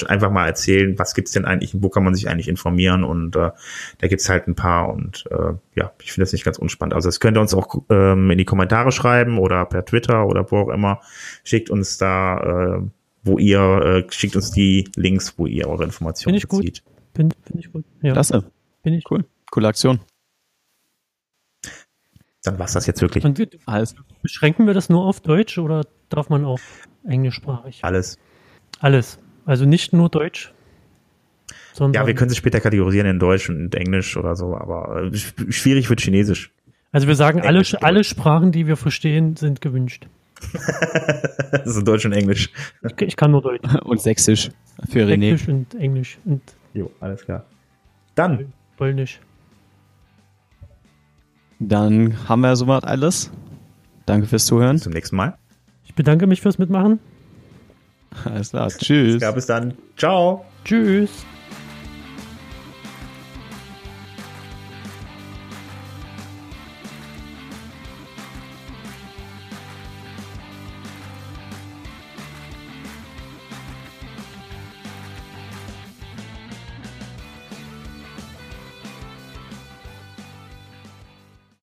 einfach mal erzählen, was gibt's denn eigentlich, wo kann man sich eigentlich informieren und äh, da gibt's halt ein paar und äh, ja, ich finde das nicht ganz unspannend. Also das könnt ihr uns auch ähm, in die Kommentare schreiben oder per Twitter oder wo auch immer. Schickt uns da äh, wo ihr äh, schickt uns die Links, wo ihr eure Informationen Finde ich bezieht. gut. Finde find ich gut. Ja. Klasse. Finde ich cool. Coole Aktion. Dann war's das jetzt wirklich. Und Alles. Beschränken wir das nur auf Deutsch oder darf man auch englischsprachig? Alles. Alles. Also nicht nur Deutsch. ja, wir können sie später kategorisieren in Deutsch und Englisch oder so, aber äh, schwierig wird Chinesisch. Also wir sagen, alle, alle Sprachen, die wir verstehen, sind gewünscht. also Deutsch und Englisch. Ich, ich, kann nur Deutsch. Und Sächsisch für René. Sächsisch und Englisch. Und jo, alles klar. Dann. Polnisch. Dann haben wir soweit alles. Danke fürs Zuhören. Bis zum nächsten Mal. Ich bedanke mich fürs Mitmachen. Alles klar. Tschüss. Ja, bis dann. Ciao. Tschüss.